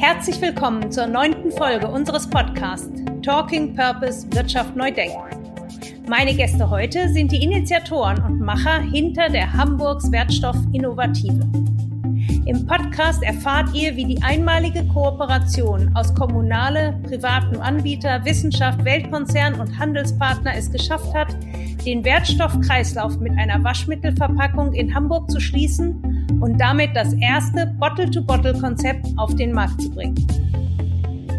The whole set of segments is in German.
Herzlich willkommen zur neunten Folge unseres Podcasts Talking Purpose Wirtschaft neu denken. Meine Gäste heute sind die Initiatoren und Macher hinter der Hamburgs Wertstoff Innovative. Im Podcast erfahrt ihr, wie die einmalige Kooperation aus kommunale, privaten Anbieter, Wissenschaft, Weltkonzern und Handelspartner es geschafft hat, den Wertstoffkreislauf mit einer Waschmittelverpackung in Hamburg zu schließen und damit das erste Bottle-to-Bottle-Konzept auf den Markt zu bringen.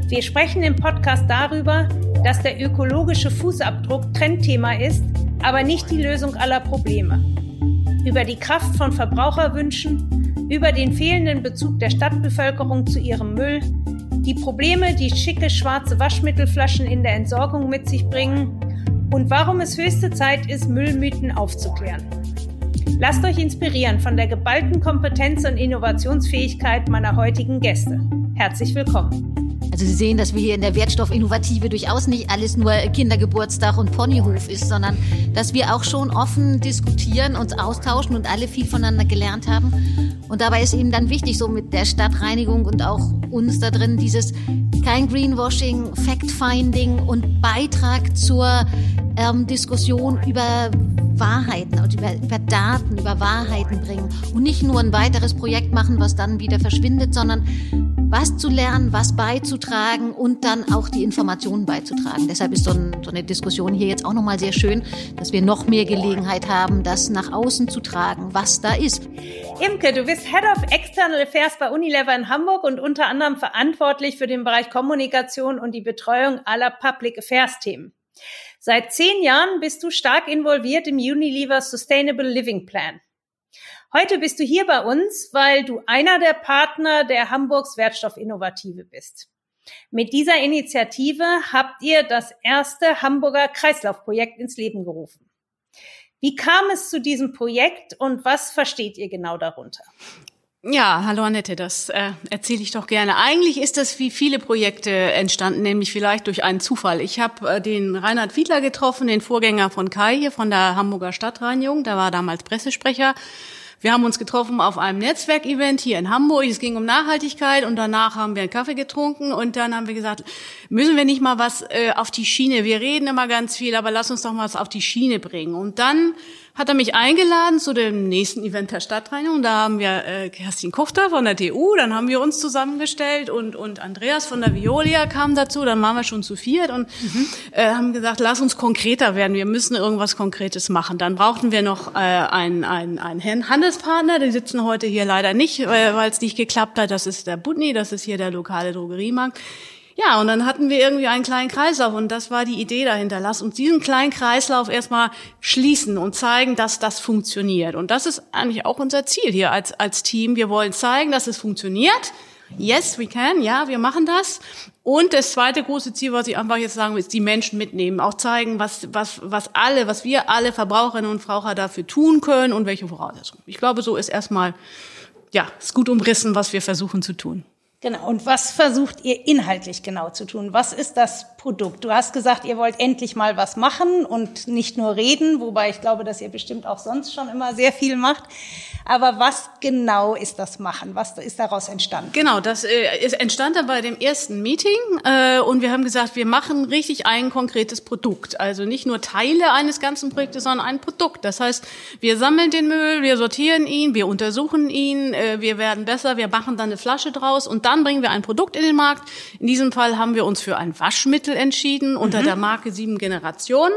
Wir sprechen im Podcast darüber, dass der ökologische Fußabdruck Trendthema ist, aber nicht die Lösung aller Probleme. Über die Kraft von Verbraucherwünschen, über den fehlenden Bezug der Stadtbevölkerung zu ihrem Müll, die Probleme, die schicke schwarze Waschmittelflaschen in der Entsorgung mit sich bringen und warum es höchste Zeit ist, Müllmythen aufzuklären. Lasst euch inspirieren von der geballten Kompetenz und Innovationsfähigkeit meiner heutigen Gäste. Herzlich willkommen. Also Sie sehen, dass wir hier in der Wertstoffinnovative durchaus nicht alles nur Kindergeburtstag und Ponyhof ist, sondern dass wir auch schon offen diskutieren, uns austauschen und alle viel voneinander gelernt haben. Und dabei ist eben dann wichtig, so mit der Stadtreinigung und auch uns da drin, dieses kein Greenwashing, Fact-Finding und Beitrag zur ähm, Diskussion über Wahrheiten und über, über Daten, über Wahrheiten bringen und nicht nur ein weiteres Projekt machen, was dann wieder verschwindet, sondern was zu lernen, was beizutragen und dann auch die Informationen beizutragen. Deshalb ist so, ein, so eine Diskussion hier jetzt auch nochmal sehr schön, dass wir noch mehr Gelegenheit haben, das nach außen zu tragen, was da ist. Imke, du bist Head of External Affairs bei Unilever in Hamburg und unter anderem verantwortlich für den Bereich Kommunikation und die Betreuung aller Public Affairs Themen. Seit zehn Jahren bist du stark involviert im Unilever Sustainable Living Plan. Heute bist du hier bei uns, weil du einer der Partner der Hamburgs Wertstoffinnovative bist. Mit dieser Initiative habt ihr das erste Hamburger Kreislaufprojekt ins Leben gerufen. Wie kam es zu diesem Projekt und was versteht ihr genau darunter? Ja, hallo Annette, das äh, erzähle ich doch gerne. Eigentlich ist das wie viele Projekte entstanden, nämlich vielleicht durch einen Zufall. Ich habe äh, den Reinhard Fiedler getroffen, den Vorgänger von Kai hier von der Hamburger Stadtreinigung. Der war damals Pressesprecher wir haben uns getroffen auf einem Netzwerkevent hier in Hamburg. Es ging um Nachhaltigkeit und danach haben wir einen Kaffee getrunken und dann haben wir gesagt, müssen wir nicht mal was äh, auf die Schiene? Wir reden immer ganz viel, aber lass uns doch mal was auf die Schiene bringen. Und dann hat er mich eingeladen zu dem nächsten Event der Stadtreinigung. Da haben wir äh, Kerstin Kufter von der TU, dann haben wir uns zusammengestellt und, und Andreas von der Violia kam dazu, dann waren wir schon zu viert und mhm. äh, haben gesagt, lass uns konkreter werden, wir müssen irgendwas Konkretes machen. Dann brauchten wir noch äh, einen, einen, einen Handelspartner, die sitzen heute hier leider nicht, äh, weil es nicht geklappt hat. Das ist der Budni, das ist hier der lokale Drogeriemarkt. Ja, und dann hatten wir irgendwie einen kleinen Kreislauf und das war die Idee dahinter. Lass uns diesen kleinen Kreislauf erstmal schließen und zeigen, dass das funktioniert. Und das ist eigentlich auch unser Ziel hier als, als Team. Wir wollen zeigen, dass es funktioniert. Yes, we can. Ja, wir machen das. Und das zweite große Ziel, was ich einfach jetzt sagen will, ist die Menschen mitnehmen. Auch zeigen, was, was, was alle, was wir alle Verbraucherinnen und Verbraucher dafür tun können und welche Voraussetzungen. Ich glaube, so ist erstmal, ja, ist gut umrissen, was wir versuchen zu tun. Genau. Und was versucht ihr inhaltlich genau zu tun? Was ist das Produkt? Du hast gesagt, ihr wollt endlich mal was machen und nicht nur reden, wobei ich glaube, dass ihr bestimmt auch sonst schon immer sehr viel macht. Aber was genau ist das Machen? Was ist daraus entstanden? Genau, das äh, ist entstand dann bei dem ersten Meeting äh, und wir haben gesagt, wir machen richtig ein konkretes Produkt. Also nicht nur Teile eines ganzen Projektes, sondern ein Produkt. Das heißt, wir sammeln den Müll, wir sortieren ihn, wir untersuchen ihn, äh, wir werden besser, wir machen dann eine Flasche draus und dann bringen wir ein Produkt in den Markt. In diesem Fall haben wir uns für ein Waschmittel entschieden unter mhm. der Marke Sieben Generationen.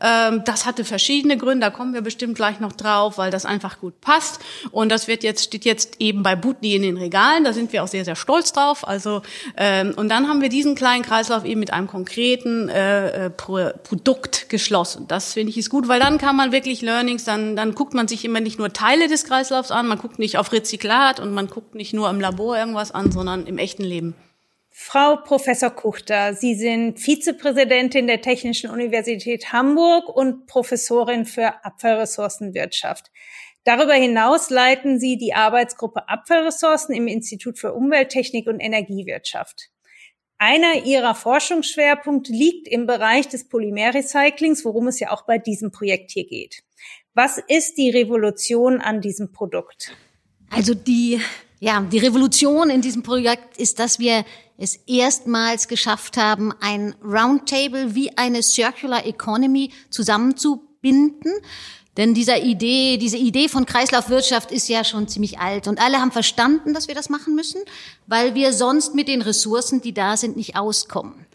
Ähm, das hatte verschiedene Gründe, da kommen wir bestimmt gleich noch drauf, weil das einfach gut passt. Und das wird jetzt, steht jetzt eben bei Butni in den Regalen. Da sind wir auch sehr, sehr stolz drauf. Also, ähm, und dann haben wir diesen kleinen Kreislauf eben mit einem konkreten äh, äh Pro Produkt geschlossen. Das finde ich ist gut, weil dann kann man wirklich Learnings, dann, dann guckt man sich immer nicht nur Teile des Kreislaufs an, man guckt nicht auf Rezyklat und man guckt nicht nur im Labor irgendwas an, sondern im echten Leben. Frau Professor Kuchter, Sie sind Vizepräsidentin der Technischen Universität Hamburg und Professorin für Abfallressourcenwirtschaft. Darüber hinaus leiten Sie die Arbeitsgruppe Abfallressourcen im Institut für Umwelttechnik und Energiewirtschaft. Einer Ihrer Forschungsschwerpunkte liegt im Bereich des Polymerrecyclings, worum es ja auch bei diesem Projekt hier geht. Was ist die Revolution an diesem Produkt? Also die Ja, die Revolution in diesem Projekt ist, dass wir es erstmals geschafft haben, ein Roundtable wie eine Circular Economy zusammenzubinden. Denn dieser Idee, diese Idee von Kreislaufwirtschaft ist ja schon ziemlich alt und alle haben verstanden, dass wir das machen müssen, weil wir sonst mit den Ressourcen, die da sind, nicht auskommen.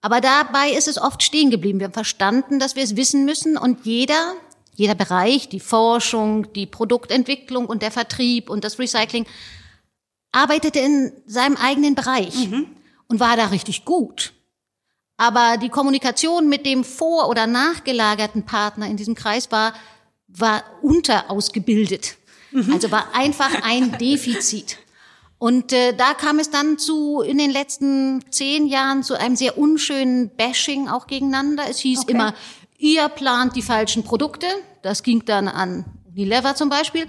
Aber dabei ist es oft stehen geblieben. Wir haben verstanden, dass wir es wissen müssen und jeder, jeder Bereich, die Forschung, die Produktentwicklung und der Vertrieb und das Recycling arbeitete in seinem eigenen Bereich mhm. und war da richtig gut. Aber die Kommunikation mit dem vor- oder nachgelagerten Partner in diesem Kreis war, war unterausgebildet. Mhm. Also war einfach ein Defizit. Und äh, da kam es dann zu in den letzten zehn Jahren zu einem sehr unschönen Bashing auch gegeneinander. Es hieß okay. immer, ihr plant die falschen Produkte. Das ging dann an Unilever zum Beispiel.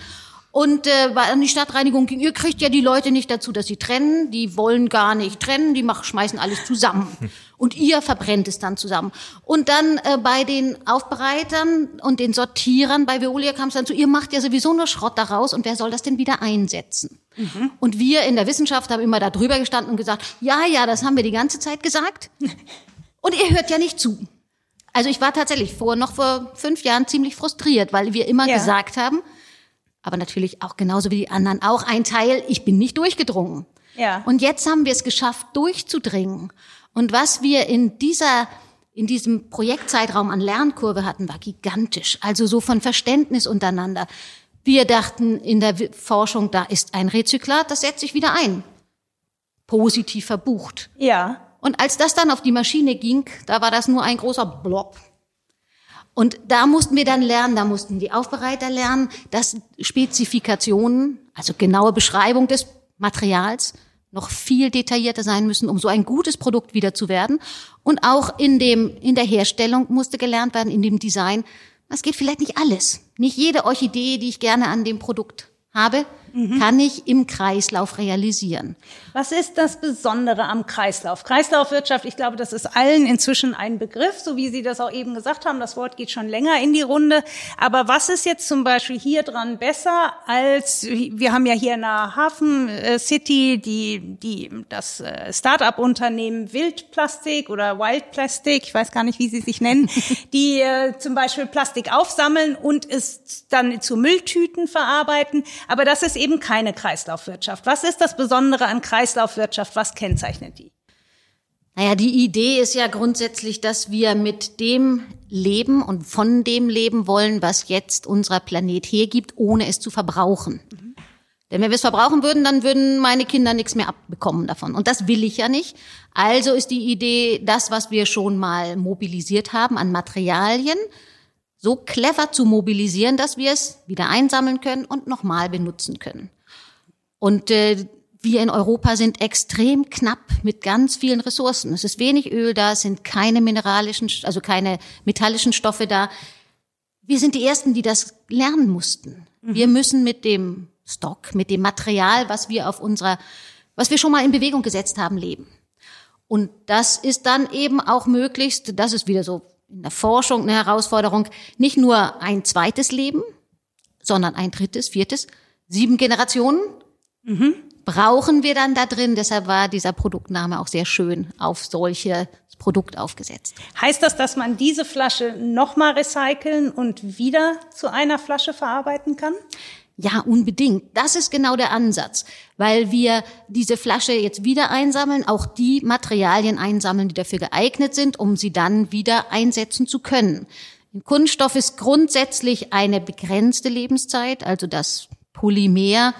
Und äh, an die Stadtreinigung ging, ihr kriegt ja die Leute nicht dazu, dass sie trennen. Die wollen gar nicht trennen, die machen, schmeißen alles zusammen. Und ihr verbrennt es dann zusammen. Und dann äh, bei den Aufbereitern und den Sortierern bei Veolia kam es dann zu, ihr macht ja sowieso nur Schrott daraus und wer soll das denn wieder einsetzen? Mhm. Und wir in der Wissenschaft haben immer da drüber gestanden und gesagt, ja, ja, das haben wir die ganze Zeit gesagt. Und ihr hört ja nicht zu. Also ich war tatsächlich vor, noch vor fünf Jahren ziemlich frustriert, weil wir immer ja. gesagt haben, aber natürlich auch genauso wie die anderen auch ein Teil, ich bin nicht durchgedrungen. Ja. Und jetzt haben wir es geschafft, durchzudringen. Und was wir in dieser in diesem Projektzeitraum an Lernkurve hatten, war gigantisch. Also so von Verständnis untereinander. Wir dachten in der Forschung, da ist ein Rezyklat, das setzt sich wieder ein. Positiv verbucht. Ja. Und als das dann auf die Maschine ging, da war das nur ein großer Blob. Und da mussten wir dann lernen, da mussten die Aufbereiter lernen, dass Spezifikationen, also genaue Beschreibung des Materials, noch viel detaillierter sein müssen, um so ein gutes Produkt wieder zu werden. Und auch in dem, in der Herstellung musste gelernt werden, in dem Design. Das geht vielleicht nicht alles. Nicht jede Orchidee, die ich gerne an dem Produkt habe, mhm. kann ich im Kreislauf realisieren. Was ist das Besondere am Kreislauf? Kreislaufwirtschaft, ich glaube, das ist allen inzwischen ein Begriff, so wie Sie das auch eben gesagt haben. Das Wort geht schon länger in die Runde. Aber was ist jetzt zum Beispiel hier dran besser als, wir haben ja hier in der Hafen äh, City die, die, das äh, Start-up-Unternehmen Wildplastik oder Wild Plastic, ich weiß gar nicht, wie sie sich nennen, die äh, zum Beispiel Plastik aufsammeln und es dann zu Mülltüten verarbeiten. Aber das ist eben keine Kreislaufwirtschaft. Was ist das Besondere an Kreislaufwirtschaft? Was kennzeichnet die? Naja, die Idee ist ja grundsätzlich, dass wir mit dem leben und von dem leben wollen, was jetzt unser Planet hergibt, ohne es zu verbrauchen. Mhm. Denn wenn wir es verbrauchen würden, dann würden meine Kinder nichts mehr abbekommen davon. Und das will ich ja nicht. Also ist die Idee, das, was wir schon mal mobilisiert haben an Materialien, so clever zu mobilisieren, dass wir es wieder einsammeln können und nochmal benutzen können. Und äh, wir in Europa sind extrem knapp mit ganz vielen Ressourcen. Es ist wenig Öl da, es sind keine mineralischen, also keine metallischen Stoffe da. Wir sind die Ersten, die das lernen mussten. Mhm. Wir müssen mit dem Stock, mit dem Material, was wir auf unserer, was wir schon mal in Bewegung gesetzt haben, leben. Und das ist dann eben auch möglichst, das ist wieder so in der Forschung eine Herausforderung, nicht nur ein zweites Leben, sondern ein drittes, viertes, sieben Generationen mhm. brauchen wir dann da drin. Deshalb war dieser Produktname auch sehr schön auf solche Produkt aufgesetzt. Heißt das, dass man diese Flasche nochmal recyceln und wieder zu einer Flasche verarbeiten kann? Ja, unbedingt. Das ist genau der Ansatz, weil wir diese Flasche jetzt wieder einsammeln, auch die Materialien einsammeln, die dafür geeignet sind, um sie dann wieder einsetzen zu können. Kunststoff ist grundsätzlich eine begrenzte Lebenszeit, also das Polymer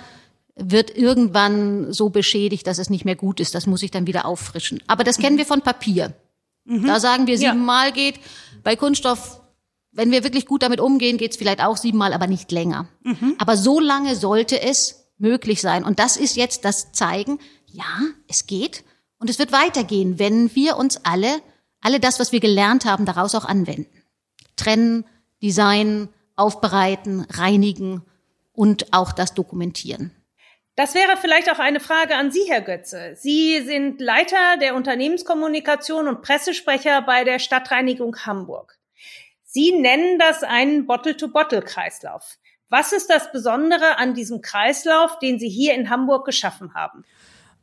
wird irgendwann so beschädigt, dass es nicht mehr gut ist. Das muss ich dann wieder auffrischen. Aber das kennen wir von Papier. Mhm. Da sagen wir siebenmal ja. geht. Bei Kunststoff wenn wir wirklich gut damit umgehen, geht's vielleicht auch siebenmal, aber nicht länger. Mhm. Aber so lange sollte es möglich sein. Und das ist jetzt das Zeigen, ja, es geht. Und es wird weitergehen, wenn wir uns alle, alle das, was wir gelernt haben, daraus auch anwenden. Trennen, designen, aufbereiten, reinigen und auch das dokumentieren. Das wäre vielleicht auch eine Frage an Sie, Herr Götze. Sie sind Leiter der Unternehmenskommunikation und Pressesprecher bei der Stadtreinigung Hamburg. Sie nennen das einen Bottle-to-Bottle-Kreislauf. Was ist das Besondere an diesem Kreislauf, den Sie hier in Hamburg geschaffen haben?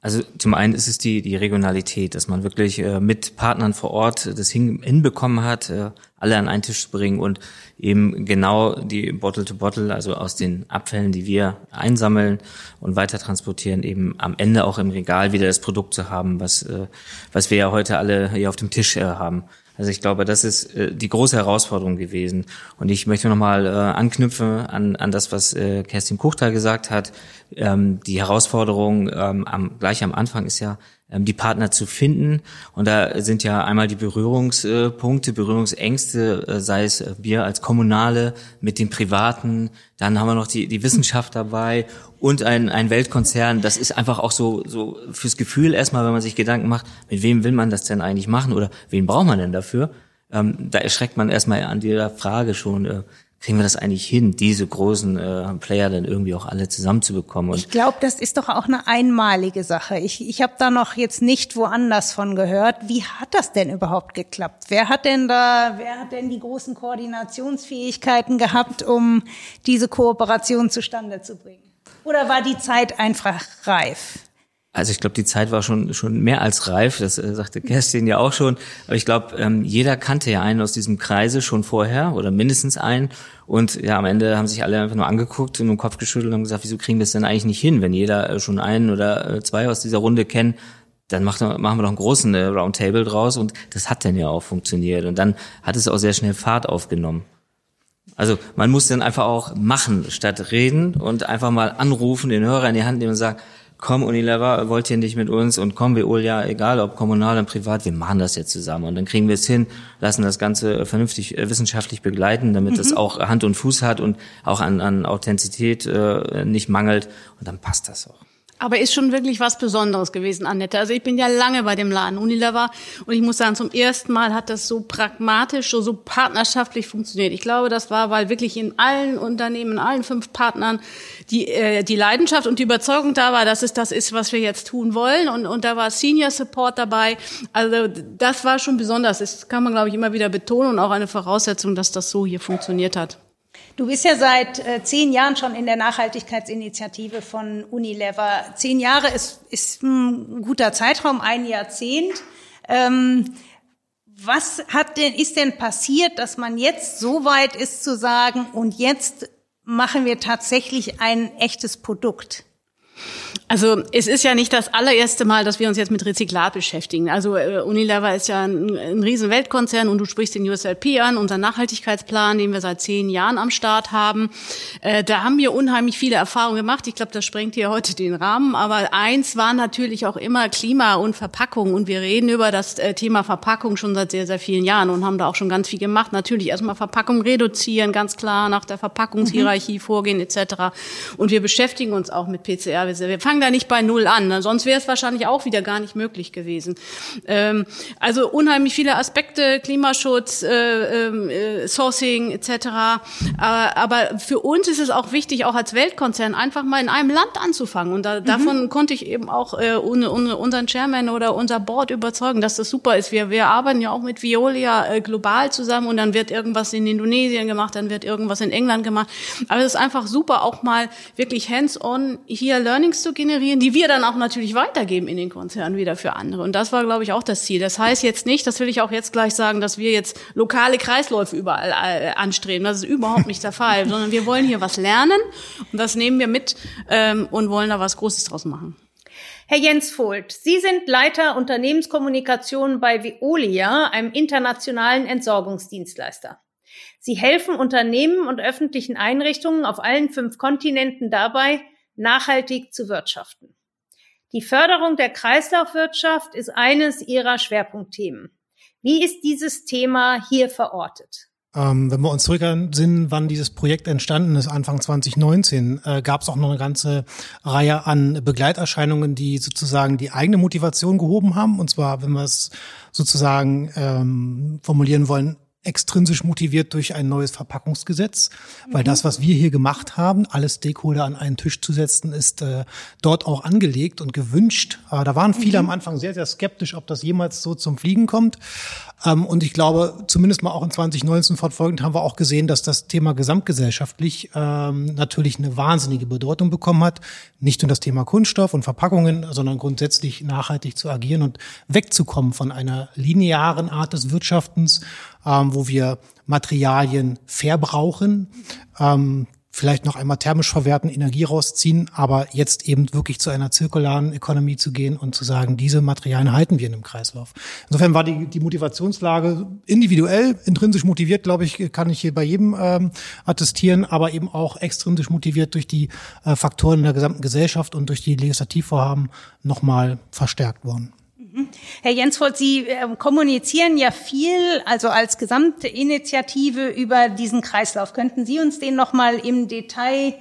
Also zum einen ist es die, die Regionalität, dass man wirklich äh, mit Partnern vor Ort das hin, hinbekommen hat, äh, alle an einen Tisch zu bringen und eben genau die Bottle-to-Bottle, also aus den Abfällen, die wir einsammeln und weiter transportieren, eben am Ende auch im Regal wieder das Produkt zu haben, was, äh, was wir ja heute alle hier auf dem Tisch äh, haben. Also ich glaube, das ist äh, die große Herausforderung gewesen. Und ich möchte nochmal äh, anknüpfen an, an das, was äh, Kerstin Kuchtal gesagt hat. Ähm, die Herausforderung ähm, am, gleich am Anfang ist ja, die Partner zu finden. Und da sind ja einmal die Berührungspunkte, Berührungsängste, äh, sei es äh, wir als Kommunale mit den Privaten, dann haben wir noch die, die Wissenschaft dabei und ein, ein Weltkonzern. Das ist einfach auch so, so fürs Gefühl erstmal, wenn man sich Gedanken macht, mit wem will man das denn eigentlich machen oder wen braucht man denn dafür? Ähm, da erschreckt man erstmal an dieser Frage schon, äh, kriegen wir das eigentlich hin, diese großen äh, Player dann irgendwie auch alle zusammenzubekommen? Und ich glaube, das ist doch auch eine einmalige Sache. Ich, ich habe da noch jetzt nicht woanders von gehört. Wie hat das denn überhaupt geklappt? Wer hat denn da, wer hat denn die großen Koordinationsfähigkeiten gehabt, um diese Kooperation zustande zu bringen? Oder war die Zeit einfach reif? Also ich glaube, die Zeit war schon schon mehr als reif. Das äh, sagte Kerstin ja auch schon. Aber ich glaube, ähm, jeder kannte ja einen aus diesem Kreise schon vorher oder mindestens einen. Und ja, am Ende haben sich alle einfach nur angeguckt und den Kopf geschüttelt und gesagt, wieso kriegen wir es denn eigentlich nicht hin, wenn jeder äh, schon einen oder äh, zwei aus dieser Runde kennt? Dann machen wir doch einen großen äh, Roundtable draus und das hat dann ja auch funktioniert. Und dann hat es auch sehr schnell Fahrt aufgenommen. Also man muss dann einfach auch machen statt reden und einfach mal anrufen, den Hörer in die Hand nehmen und sagen, komm Unilever, wollt ihr nicht mit uns und komm Veolia, egal ob kommunal oder privat, wir machen das jetzt zusammen und dann kriegen wir es hin, lassen das Ganze vernünftig äh, wissenschaftlich begleiten, damit mhm. es auch Hand und Fuß hat und auch an, an Authentizität äh, nicht mangelt und dann passt das auch. Aber ist schon wirklich was Besonderes gewesen, Annette. Also ich bin ja lange bei dem Laden Unilever und ich muss sagen, zum ersten Mal hat das so pragmatisch, so, so partnerschaftlich funktioniert. Ich glaube, das war, weil wirklich in allen Unternehmen, in allen fünf Partnern die, äh, die Leidenschaft und die Überzeugung da war, dass es das ist, was wir jetzt tun wollen. Und, und da war Senior Support dabei. Also das war schon besonders. Das kann man, glaube ich, immer wieder betonen und auch eine Voraussetzung, dass das so hier funktioniert hat. Du bist ja seit äh, zehn Jahren schon in der Nachhaltigkeitsinitiative von Unilever. Zehn Jahre ist, ist ein guter Zeitraum, ein Jahrzehnt. Ähm, was hat denn, ist denn passiert, dass man jetzt so weit ist zu sagen, und jetzt machen wir tatsächlich ein echtes Produkt? Also es ist ja nicht das allererste Mal, dass wir uns jetzt mit Rezyklat beschäftigen. Also äh, Unilever ist ja ein, ein riesen Weltkonzern und du sprichst den USLP an, unseren Nachhaltigkeitsplan, den wir seit zehn Jahren am Start haben. Äh, da haben wir unheimlich viele Erfahrungen gemacht. Ich glaube, das sprengt hier heute den Rahmen. Aber eins war natürlich auch immer Klima und Verpackung. Und wir reden über das äh, Thema Verpackung schon seit sehr, sehr vielen Jahren und haben da auch schon ganz viel gemacht. Natürlich erstmal Verpackung reduzieren, ganz klar nach der Verpackungshierarchie mhm. vorgehen etc. Und wir beschäftigen uns auch mit PCR. Wir fangen fangen da nicht bei Null an, ne? sonst wäre es wahrscheinlich auch wieder gar nicht möglich gewesen. Ähm, also unheimlich viele Aspekte, Klimaschutz, äh, ähm, äh, Sourcing etc. Äh, aber für uns ist es auch wichtig, auch als Weltkonzern einfach mal in einem Land anzufangen. Und da, mhm. davon konnte ich eben auch äh, unseren Chairman oder unser Board überzeugen, dass das super ist. Wir, wir arbeiten ja auch mit Violia äh, global zusammen und dann wird irgendwas in Indonesien gemacht, dann wird irgendwas in England gemacht. Aber es ist einfach super, auch mal wirklich hands-on hier Learnings zu generieren, die wir dann auch natürlich weitergeben in den Konzernen wieder für andere. Und das war, glaube ich, auch das Ziel. Das heißt jetzt nicht, das will ich auch jetzt gleich sagen, dass wir jetzt lokale Kreisläufe überall äh, anstreben. Das ist überhaupt nicht der Fall, sondern wir wollen hier was lernen und das nehmen wir mit ähm, und wollen da was Großes draus machen. Herr Jens Vogt, Sie sind Leiter Unternehmenskommunikation bei Veolia, einem internationalen Entsorgungsdienstleister. Sie helfen Unternehmen und öffentlichen Einrichtungen auf allen fünf Kontinenten dabei, nachhaltig zu wirtschaften. Die Förderung der Kreislaufwirtschaft ist eines ihrer Schwerpunktthemen. Wie ist dieses Thema hier verortet? Ähm, wenn wir uns zurückerinnern, wann dieses Projekt entstanden ist, Anfang 2019, äh, gab es auch noch eine ganze Reihe an Begleiterscheinungen, die sozusagen die eigene Motivation gehoben haben. Und zwar, wenn wir es sozusagen ähm, formulieren wollen, extrinsisch motiviert durch ein neues Verpackungsgesetz, weil das, was wir hier gemacht haben, alle Stakeholder an einen Tisch zu setzen, ist äh, dort auch angelegt und gewünscht. Äh, da waren viele mhm. am Anfang sehr, sehr skeptisch, ob das jemals so zum Fliegen kommt. Ähm, und ich glaube, zumindest mal auch in 2019 fortfolgend haben wir auch gesehen, dass das Thema gesamtgesellschaftlich ähm, natürlich eine wahnsinnige Bedeutung bekommen hat. Nicht nur das Thema Kunststoff und Verpackungen, sondern grundsätzlich nachhaltig zu agieren und wegzukommen von einer linearen Art des Wirtschaftens, ähm, wo wir Materialien verbrauchen. Vielleicht noch einmal thermisch verwerten, Energie rausziehen, aber jetzt eben wirklich zu einer zirkularen Ökonomie zu gehen und zu sagen, diese Materialien halten wir in einem Kreislauf. Insofern war die, die Motivationslage individuell, intrinsisch motiviert, glaube ich, kann ich hier bei jedem ähm, attestieren, aber eben auch extrinsisch motiviert durch die äh, Faktoren in der gesamten Gesellschaft und durch die Legislativvorhaben nochmal verstärkt worden. Herr Jensvold, Sie äh, kommunizieren ja viel, also als gesamte Initiative über diesen Kreislauf. Könnten Sie uns den noch mal im Detail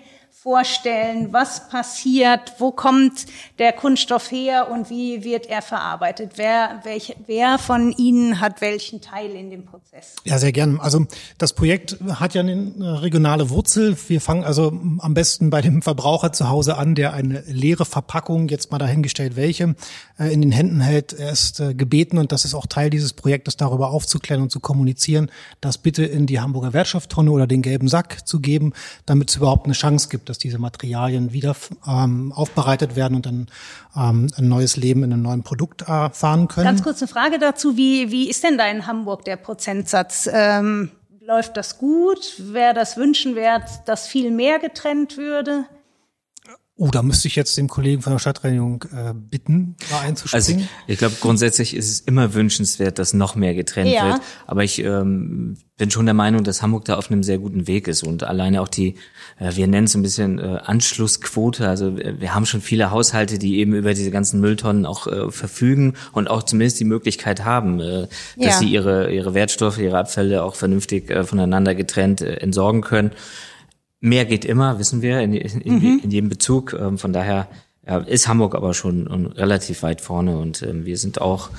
vorstellen, was passiert, wo kommt der Kunststoff her und wie wird er verarbeitet? Wer, welch, wer von Ihnen hat welchen Teil in dem Prozess? Ja, sehr gerne. Also das Projekt hat ja eine regionale Wurzel. Wir fangen also am besten bei dem Verbraucher zu Hause an, der eine leere Verpackung, jetzt mal dahingestellt welche, äh, in den Händen hält. Er ist äh, gebeten, und das ist auch Teil dieses Projektes, darüber aufzuklären und zu kommunizieren, das bitte in die Hamburger Wertstofftonne oder den gelben Sack zu geben, damit es überhaupt eine Chance gibt, dass diese Materialien wieder ähm, aufbereitet werden und dann ähm, ein neues Leben in einem neuen Produkt erfahren können. Ganz kurze Frage dazu, wie, wie ist denn da in Hamburg der Prozentsatz? Ähm, läuft das gut? Wäre das wünschenwert, dass viel mehr getrennt würde? Oh, da müsste ich jetzt den Kollegen von der Stadtreinigung äh, bitten, da einzuspringen. Also ich glaube, grundsätzlich ist es immer wünschenswert, dass noch mehr getrennt ja. wird. Aber ich ähm, bin schon der Meinung, dass Hamburg da auf einem sehr guten Weg ist und alleine auch die, äh, wir nennen es ein bisschen äh, Anschlussquote. Also äh, wir haben schon viele Haushalte, die eben über diese ganzen Mülltonnen auch äh, verfügen und auch zumindest die Möglichkeit haben, äh, dass ja. sie ihre ihre Wertstoffe, ihre Abfälle auch vernünftig äh, voneinander getrennt äh, entsorgen können. Mehr geht immer, wissen wir, in, in, mhm. in jedem Bezug. Ähm, von daher ja, ist Hamburg aber schon um, relativ weit vorne und ähm, wir sind auch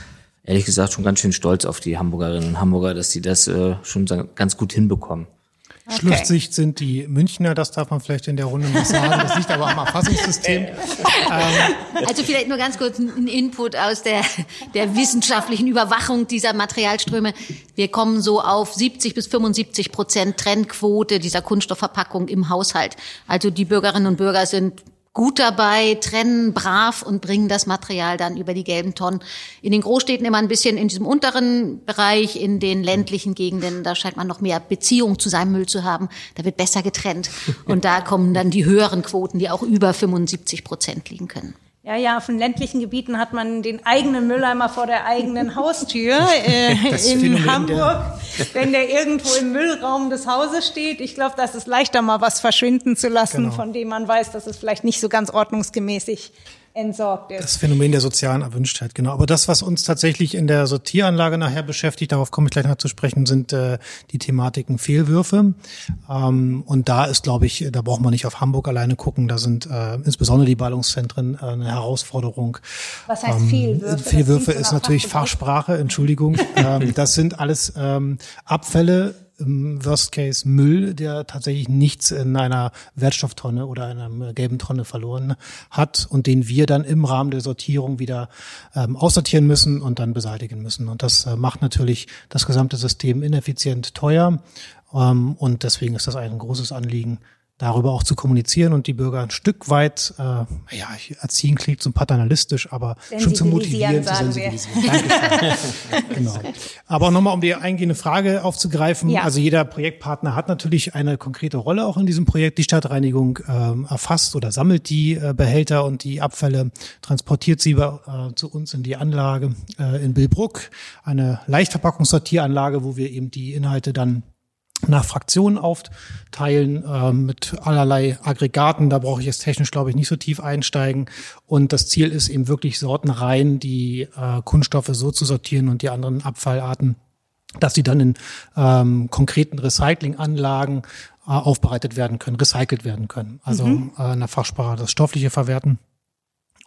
ehrlich gesagt schon ganz schön stolz auf die Hamburgerinnen und Hamburger, dass sie das äh, schon ganz gut hinbekommen. Okay. Schlusssicht sind die Münchner, das darf man vielleicht in der Runde nicht sagen. Das liegt aber am Erfassungssystem. ähm. Also vielleicht nur ganz kurz ein Input aus der, der wissenschaftlichen Überwachung dieser Materialströme. Wir kommen so auf 70 bis 75 Prozent Trennquote dieser Kunststoffverpackung im Haushalt. Also die Bürgerinnen und Bürger sind gut dabei, trennen brav und bringen das Material dann über die gelben Tonnen. In den Großstädten immer ein bisschen in diesem unteren Bereich, in den ländlichen Gegenden, da scheint man noch mehr Beziehung zu seinem Müll zu haben. Da wird besser getrennt. Und da kommen dann die höheren Quoten, die auch über 75 Prozent liegen können. Ja, ja, auf den ländlichen Gebieten hat man den eigenen Mülleimer vor der eigenen Haustür. Äh, in Phänomen Hamburg, wenn der irgendwo im Müllraum des Hauses steht, ich glaube, das ist leichter mal was verschwinden zu lassen, genau. von dem man weiß, dass es vielleicht nicht so ganz ordnungsgemäßig entsorgt ist. Das Phänomen der sozialen Erwünschtheit, genau. Aber das, was uns tatsächlich in der Sortieranlage nachher beschäftigt, darauf komme ich gleich noch zu sprechen, sind äh, die Thematiken Fehlwürfe. Ähm, und da ist, glaube ich, da braucht man nicht auf Hamburg alleine gucken. Da sind äh, insbesondere die Ballungszentren äh, eine Herausforderung. Was heißt ähm, Fehlwürfe? Fehlwürfe ist natürlich Fachsprache, Entschuldigung. ähm, das sind alles ähm, Abfälle, im Worst Case Müll, der tatsächlich nichts in einer Wertstofftonne oder einer gelben Tonne verloren hat und den wir dann im Rahmen der Sortierung wieder ähm, aussortieren müssen und dann beseitigen müssen. Und das äh, macht natürlich das gesamte System ineffizient teuer. Ähm, und deswegen ist das ein großes Anliegen, darüber auch zu kommunizieren und die Bürger ein Stück weit, äh, ja, erziehen klingt so paternalistisch, aber schon zu motivieren, zu sensibilisieren. genau. Aber nochmal, um die eingehende Frage aufzugreifen, ja. also jeder Projektpartner hat natürlich eine konkrete Rolle auch in diesem Projekt. Die Stadtreinigung äh, erfasst oder sammelt die äh, Behälter und die Abfälle, transportiert sie äh, zu uns in die Anlage äh, in Billbruck, eine Leichtverpackungssortieranlage, wo wir eben die Inhalte dann nach Fraktionen aufteilen äh, mit allerlei Aggregaten. Da brauche ich jetzt technisch, glaube ich, nicht so tief einsteigen. Und das Ziel ist eben wirklich sortenrein die äh, Kunststoffe so zu sortieren und die anderen Abfallarten, dass sie dann in ähm, konkreten Recyclinganlagen äh, aufbereitet werden können, recycelt werden können. Also mhm. äh, in der Fachsprache das stoffliche Verwerten.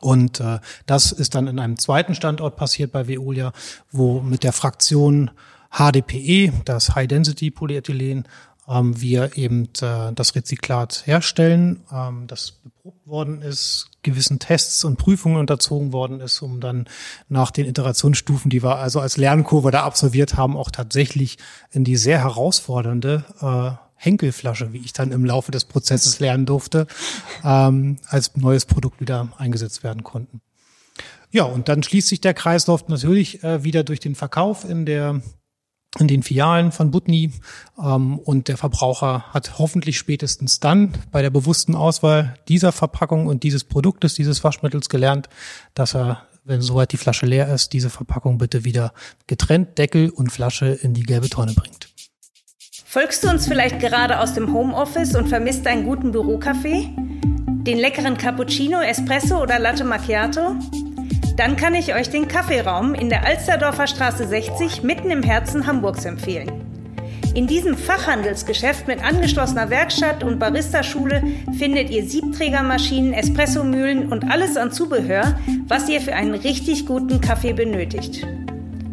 Und äh, das ist dann in einem zweiten Standort passiert bei Veolia, wo mit der Fraktion HDPE, das High Density Polyethylen, ähm, wir eben äh, das Rezyklat herstellen, ähm, das beprobt worden ist, gewissen Tests und Prüfungen unterzogen worden ist, um dann nach den Iterationsstufen, die wir also als Lernkurve da absolviert haben, auch tatsächlich in die sehr herausfordernde äh, Henkelflasche, wie ich dann im Laufe des Prozesses lernen durfte, ähm, als neues Produkt wieder eingesetzt werden konnten. Ja, und dann schließt sich der Kreislauf natürlich äh, wieder durch den Verkauf in der in den Filialen von Butni ähm, und der Verbraucher hat hoffentlich spätestens dann bei der bewussten Auswahl dieser Verpackung und dieses Produktes, dieses Waschmittels gelernt, dass er, wenn soweit die Flasche leer ist, diese Verpackung bitte wieder getrennt, Deckel und Flasche in die gelbe Tonne bringt. Folgst du uns vielleicht gerade aus dem Homeoffice und vermisst einen guten Bürokaffee? Den leckeren Cappuccino, Espresso oder Latte Macchiato? Dann kann ich euch den Kaffeeraum in der Alsterdorfer Straße 60 mitten im Herzen Hamburgs empfehlen. In diesem Fachhandelsgeschäft mit angeschlossener Werkstatt und Baristaschule findet ihr Siebträgermaschinen, Espressomühlen und alles an Zubehör, was ihr für einen richtig guten Kaffee benötigt.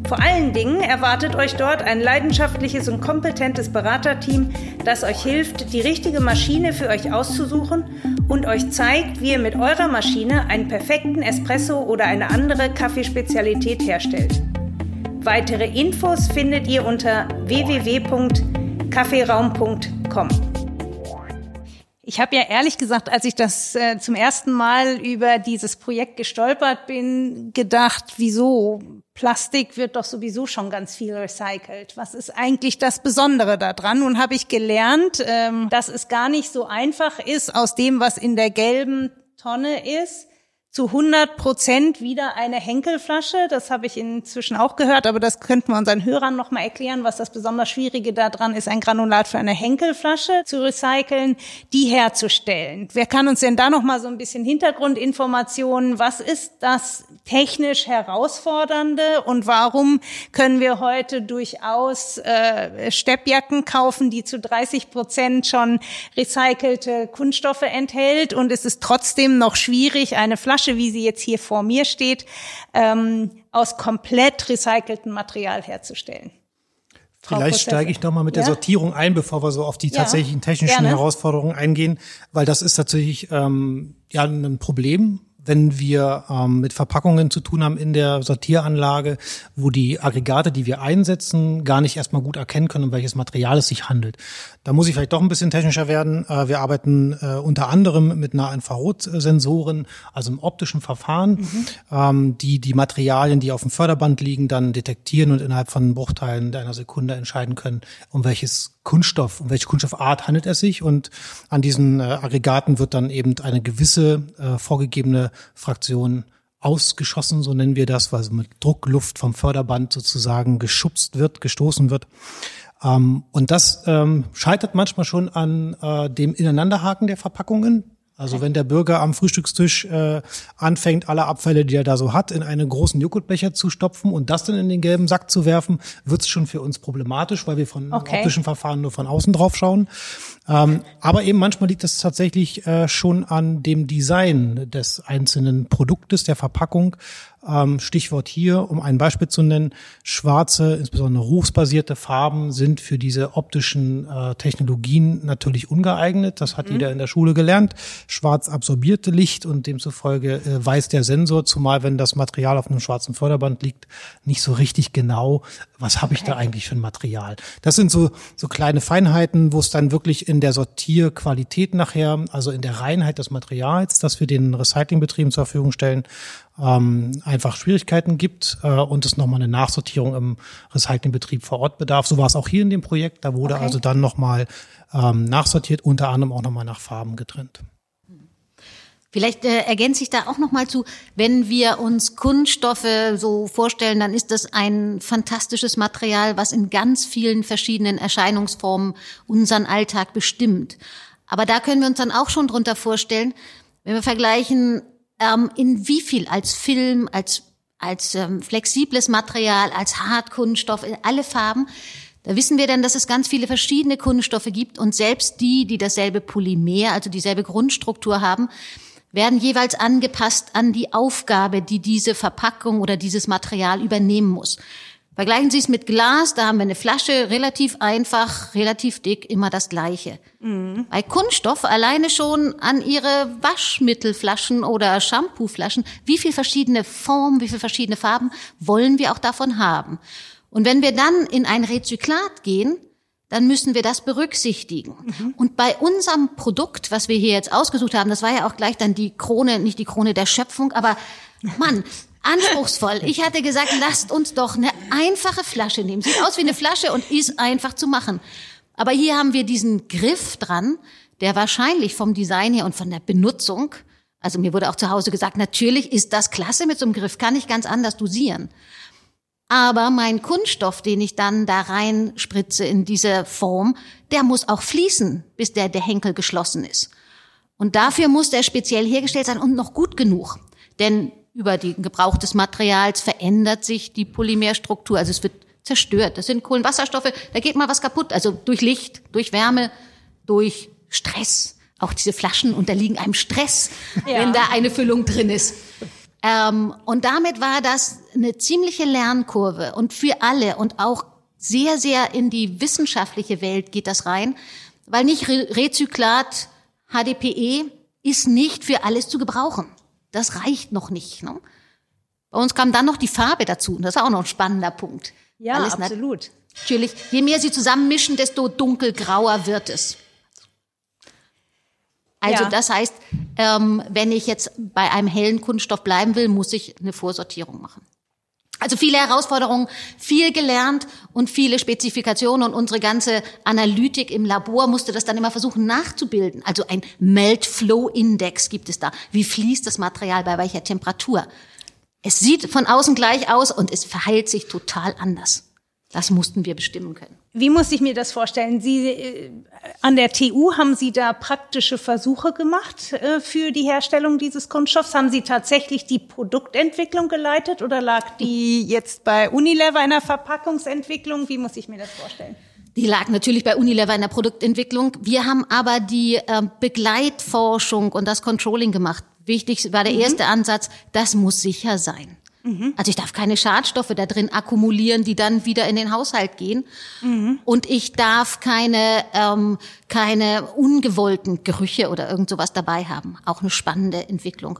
Vor allen Dingen erwartet euch dort ein leidenschaftliches und kompetentes Beraterteam, das euch hilft, die richtige Maschine für euch auszusuchen und euch zeigt, wie ihr mit eurer Maschine einen perfekten Espresso oder eine andere Kaffeespezialität herstellt. Weitere Infos findet ihr unter www.kaffeeraum.com. Ich habe ja ehrlich gesagt, als ich das äh, zum ersten Mal über dieses Projekt gestolpert bin, gedacht, wieso? Plastik wird doch sowieso schon ganz viel recycelt. Was ist eigentlich das Besondere daran? Nun habe ich gelernt, ähm, dass es gar nicht so einfach ist, aus dem, was in der gelben Tonne ist, zu 100 Prozent wieder eine Henkelflasche. Das habe ich inzwischen auch gehört, aber das könnten wir unseren Hörern noch mal erklären, was das besonders Schwierige daran ist, ein Granulat für eine Henkelflasche zu recyceln, die herzustellen. Wer kann uns denn da noch mal so ein bisschen Hintergrundinformationen? Was ist das technisch herausfordernde und warum können wir heute durchaus äh, Steppjacken kaufen, die zu 30 Prozent schon recycelte Kunststoffe enthält und es ist trotzdem noch schwierig, eine Flasche Flasche, wie sie jetzt hier vor mir steht, ähm, aus komplett recyceltem Material herzustellen. Vielleicht steige ich noch mal mit der ja? Sortierung ein, bevor wir so auf die tatsächlichen technischen Gerne. Herausforderungen eingehen, weil das ist tatsächlich ähm, ja ein Problem, wenn wir ähm, mit Verpackungen zu tun haben in der Sortieranlage, wo die Aggregate, die wir einsetzen, gar nicht erstmal gut erkennen können, um welches Material es sich handelt. Da muss ich vielleicht doch ein bisschen technischer werden. Äh, wir arbeiten äh, unter anderem mit Nahinfrarotsensoren, also im optischen Verfahren, mhm. ähm, die die Materialien, die auf dem Förderband liegen, dann detektieren und innerhalb von Bruchteilen einer Sekunde entscheiden können, um welches Kunststoff, um welche Kunststoffart handelt es sich. Und an diesen äh, Aggregaten wird dann eben eine gewisse äh, vorgegebene Fraktion ausgeschossen, so nennen wir das, weil so mit Druckluft vom Förderband sozusagen geschubst wird, gestoßen wird. Ähm, und das ähm, scheitert manchmal schon an äh, dem Ineinanderhaken der Verpackungen. Also wenn der Bürger am Frühstückstisch äh, anfängt, alle Abfälle, die er da so hat, in einen großen Joghurtbecher zu stopfen und das dann in den gelben Sack zu werfen, wird es schon für uns problematisch, weil wir von okay. optischen Verfahren nur von außen drauf schauen. Ähm, aber eben manchmal liegt es tatsächlich äh, schon an dem Design des einzelnen Produktes, der Verpackung. Ähm, Stichwort hier, um ein Beispiel zu nennen, schwarze, insbesondere ruchsbasierte Farben sind für diese optischen äh, Technologien natürlich ungeeignet. Das hat mhm. jeder in der Schule gelernt. Schwarz absorbierte Licht und demzufolge äh, weiß der Sensor, zumal wenn das Material auf einem schwarzen Förderband liegt, nicht so richtig genau, was habe ich da eigentlich für ein Material. Das sind so, so kleine Feinheiten, wo es dann wirklich in der Sortierqualität nachher, also in der Reinheit des Materials, das wir den Recyclingbetrieben zur Verfügung stellen, ähm, einfach Schwierigkeiten gibt äh, und es nochmal eine Nachsortierung im Recyclingbetrieb vor Ort bedarf. So war es auch hier in dem Projekt. Da wurde okay. also dann nochmal ähm, nachsortiert, unter anderem auch nochmal nach Farben getrennt. Vielleicht äh, ergänze ich da auch noch mal zu, wenn wir uns Kunststoffe so vorstellen, dann ist das ein fantastisches Material, was in ganz vielen verschiedenen Erscheinungsformen unseren Alltag bestimmt. Aber da können wir uns dann auch schon drunter vorstellen, wenn wir vergleichen ähm, in wie viel als Film, als, als ähm, flexibles Material, als Hartkunststoff, in alle Farben. Da wissen wir dann, dass es ganz viele verschiedene Kunststoffe gibt und selbst die, die dasselbe Polymer, also dieselbe Grundstruktur haben, werden jeweils angepasst an die Aufgabe, die diese Verpackung oder dieses Material übernehmen muss. Vergleichen Sie es mit Glas, da haben wir eine Flasche, relativ einfach, relativ dick, immer das Gleiche. Mhm. Bei Kunststoff alleine schon an Ihre Waschmittelflaschen oder Shampooflaschen, wie viel verschiedene Formen, wie viel verschiedene Farben wollen wir auch davon haben? Und wenn wir dann in ein Rezyklat gehen, dann müssen wir das berücksichtigen. Mhm. Und bei unserem Produkt, was wir hier jetzt ausgesucht haben, das war ja auch gleich dann die Krone, nicht die Krone der Schöpfung, aber Mann, anspruchsvoll. Ich hatte gesagt, lasst uns doch eine einfache Flasche nehmen. Sieht aus wie eine Flasche und ist einfach zu machen. Aber hier haben wir diesen Griff dran, der wahrscheinlich vom Design her und von der Benutzung, also mir wurde auch zu Hause gesagt, natürlich ist das klasse mit so einem Griff, kann ich ganz anders dosieren. Aber mein Kunststoff, den ich dann da rein spritze in diese Form, der muss auch fließen, bis der, der Henkel geschlossen ist. Und dafür muss der speziell hergestellt sein und noch gut genug. Denn über den Gebrauch des Materials verändert sich die Polymerstruktur. Also es wird zerstört. Das sind Kohlenwasserstoffe, da geht mal was kaputt. Also durch Licht, durch Wärme, durch Stress. Auch diese Flaschen unterliegen einem Stress, ja. wenn da eine Füllung drin ist. Ähm, und damit war das eine ziemliche Lernkurve und für alle und auch sehr, sehr in die wissenschaftliche Welt geht das rein, weil nicht Re Rezyklat HDPE ist nicht für alles zu gebrauchen. Das reicht noch nicht. Ne? Bei uns kam dann noch die Farbe dazu. Und das ist auch noch ein spannender Punkt. Ja, absolut. Natürlich, je mehr sie zusammenmischen, desto dunkelgrauer wird es. Also ja. das heißt, ähm, wenn ich jetzt bei einem hellen Kunststoff bleiben will, muss ich eine Vorsortierung machen. Also viele Herausforderungen, viel gelernt und viele Spezifikationen und unsere ganze Analytik im Labor musste das dann immer versuchen nachzubilden. Also ein Melt-Flow-Index gibt es da. Wie fließt das Material bei welcher Temperatur? Es sieht von außen gleich aus und es verhält sich total anders. Das mussten wir bestimmen können. Wie muss ich mir das vorstellen? Sie äh, an der TU haben Sie da praktische Versuche gemacht äh, für die Herstellung dieses Kunststoffs? Haben Sie tatsächlich die Produktentwicklung geleitet oder lag die jetzt bei Unilever in der Verpackungsentwicklung? Wie muss ich mir das vorstellen? Die lag natürlich bei Unilever in der Produktentwicklung. Wir haben aber die äh, Begleitforschung und das Controlling gemacht. Wichtig war der mhm. erste Ansatz, das muss sicher sein. Mhm. Also ich darf keine Schadstoffe da drin akkumulieren, die dann wieder in den Haushalt gehen. Mhm. Und ich darf keine, ähm, keine ungewollten Gerüche oder irgend sowas dabei haben. Auch eine spannende Entwicklung.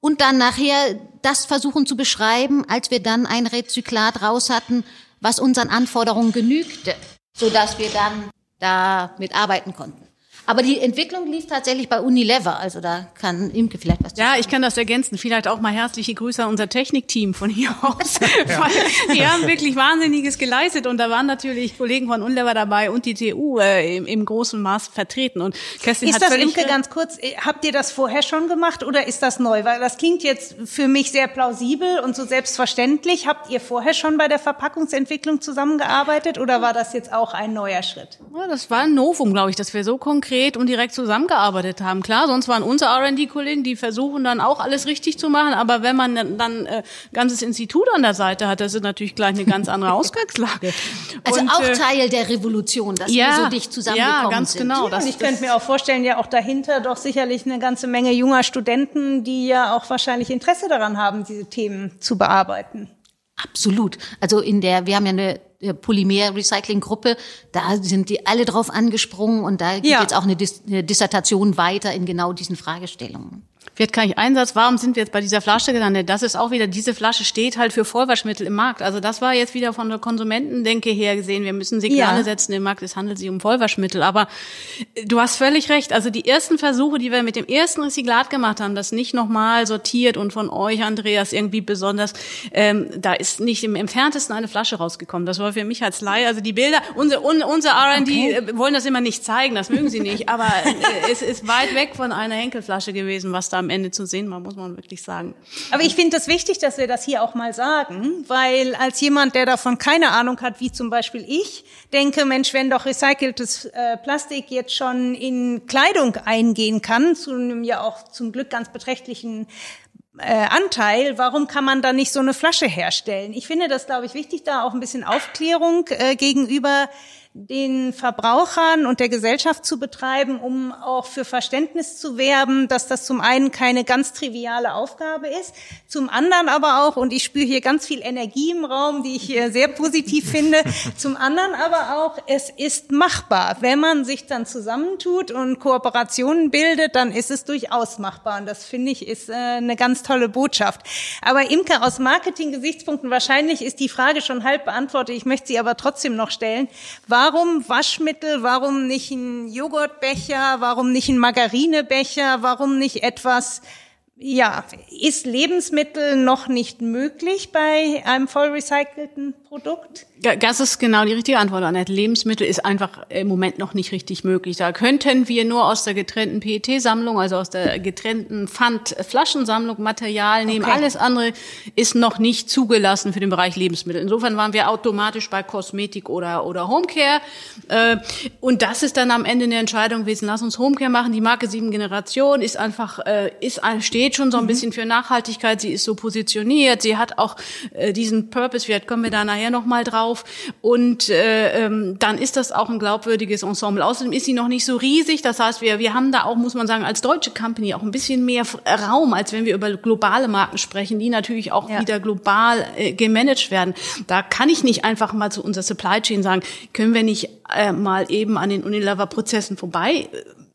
Und dann nachher das versuchen zu beschreiben, als wir dann ein Rezyklat raus hatten, was unseren Anforderungen genügte, sodass wir dann da mitarbeiten konnten. Aber die Entwicklung lief tatsächlich bei Unilever, also da kann Imke vielleicht was Ja, sagen. ich kann das ergänzen. Vielleicht auch mal herzliche Grüße an unser Technikteam von hier aus. ja. Die haben wirklich Wahnsinniges geleistet und da waren natürlich Kollegen von Unilever dabei und die TU äh, im, im, großen Maß vertreten. Und Kerstin ist hat das, Imke, ganz kurz, äh, habt ihr das vorher schon gemacht oder ist das neu? Weil das klingt jetzt für mich sehr plausibel und so selbstverständlich. Habt ihr vorher schon bei der Verpackungsentwicklung zusammengearbeitet oder war das jetzt auch ein neuer Schritt? Ja, das war ein Novum, glaube ich, dass wir so konkret konkret und direkt zusammengearbeitet haben. Klar, sonst waren unsere R&D-Kollegen, die versuchen dann auch alles richtig zu machen, aber wenn man dann äh, ganzes Institut an der Seite hat, das ist natürlich gleich eine ganz andere Ausgangslage. Also und, auch äh, Teil der Revolution, dass ja, wir so dicht zusammengekommen Ja, ganz sind. genau. Ja, und ich könnte mir auch vorstellen, ja auch dahinter doch sicherlich eine ganze Menge junger Studenten, die ja auch wahrscheinlich Interesse daran haben, diese Themen zu bearbeiten. Absolut. Also in der, wir haben ja eine Polymer-Recycling-Gruppe, da sind die alle drauf angesprungen und da geht ja. jetzt auch eine, Dis eine Dissertation weiter in genau diesen Fragestellungen. Wird kein Einsatz. Warum sind wir jetzt bei dieser Flasche gelandet? Das ist auch wieder, diese Flasche steht halt für Vollwaschmittel im Markt. Also das war jetzt wieder von der Konsumentendenke her gesehen. Wir müssen Signale ja. setzen im Markt. Es handelt sich um Vollwaschmittel. Aber äh, du hast völlig recht. Also die ersten Versuche, die wir mit dem ersten Rezyklat gemacht haben, das nicht nochmal sortiert und von euch, Andreas, irgendwie besonders, ähm, da ist nicht im entferntesten eine Flasche rausgekommen. Das war für mich als Laie. Also die Bilder, unser, unser R&D okay. Äh, wollen das immer nicht zeigen. Das mögen sie nicht. Aber äh, es ist weit weg von einer Henkelflasche gewesen, was da am Ende zu sehen muss man wirklich sagen. Aber ich finde es das wichtig, dass wir das hier auch mal sagen, weil als jemand, der davon keine Ahnung hat, wie zum Beispiel ich, denke, Mensch, wenn doch recyceltes äh, Plastik jetzt schon in Kleidung eingehen kann, zu einem ja auch zum Glück ganz beträchtlichen äh, Anteil, warum kann man da nicht so eine Flasche herstellen? Ich finde das, glaube ich, wichtig, da auch ein bisschen Aufklärung äh, gegenüber den Verbrauchern und der Gesellschaft zu betreiben, um auch für Verständnis zu werben, dass das zum einen keine ganz triviale Aufgabe ist, zum anderen aber auch, und ich spüre hier ganz viel Energie im Raum, die ich sehr positiv finde, zum anderen aber auch, es ist machbar. Wenn man sich dann zusammentut und Kooperationen bildet, dann ist es durchaus machbar. Und das finde ich ist äh, eine ganz tolle Botschaft. Aber Imke, aus Marketing-Gesichtspunkten wahrscheinlich ist die Frage schon halb beantwortet. Ich möchte sie aber trotzdem noch stellen. Warum Waschmittel? Warum nicht ein Joghurtbecher? Warum nicht ein Margarinebecher? Warum nicht etwas, ja, ist Lebensmittel noch nicht möglich bei einem voll recycelten Produkt? Das ist genau die richtige Antwort, Annette. Lebensmittel ist einfach im Moment noch nicht richtig möglich. Da könnten wir nur aus der getrennten PET-Sammlung, also aus der getrennten Pfand-Flaschensammlung Material nehmen. Okay. Alles andere ist noch nicht zugelassen für den Bereich Lebensmittel. Insofern waren wir automatisch bei Kosmetik oder, oder Homecare. Äh, und das ist dann am Ende eine Entscheidung gewesen. Lass uns Homecare machen. Die Marke sieben Generation ist einfach, äh, ist, steht schon so ein mhm. bisschen für Nachhaltigkeit. Sie ist so positioniert. Sie hat auch äh, diesen Purpose. Vielleicht kommen wir da nachher noch mal drauf auf. Und äh, ähm, dann ist das auch ein glaubwürdiges Ensemble. Außerdem ist sie noch nicht so riesig. Das heißt, wir, wir haben da auch, muss man sagen, als deutsche Company auch ein bisschen mehr Raum, als wenn wir über globale Marken sprechen, die natürlich auch ja. wieder global äh, gemanagt werden. Da kann ich nicht einfach mal zu unserer Supply Chain sagen, können wir nicht äh, mal eben an den Unilever-Prozessen vorbei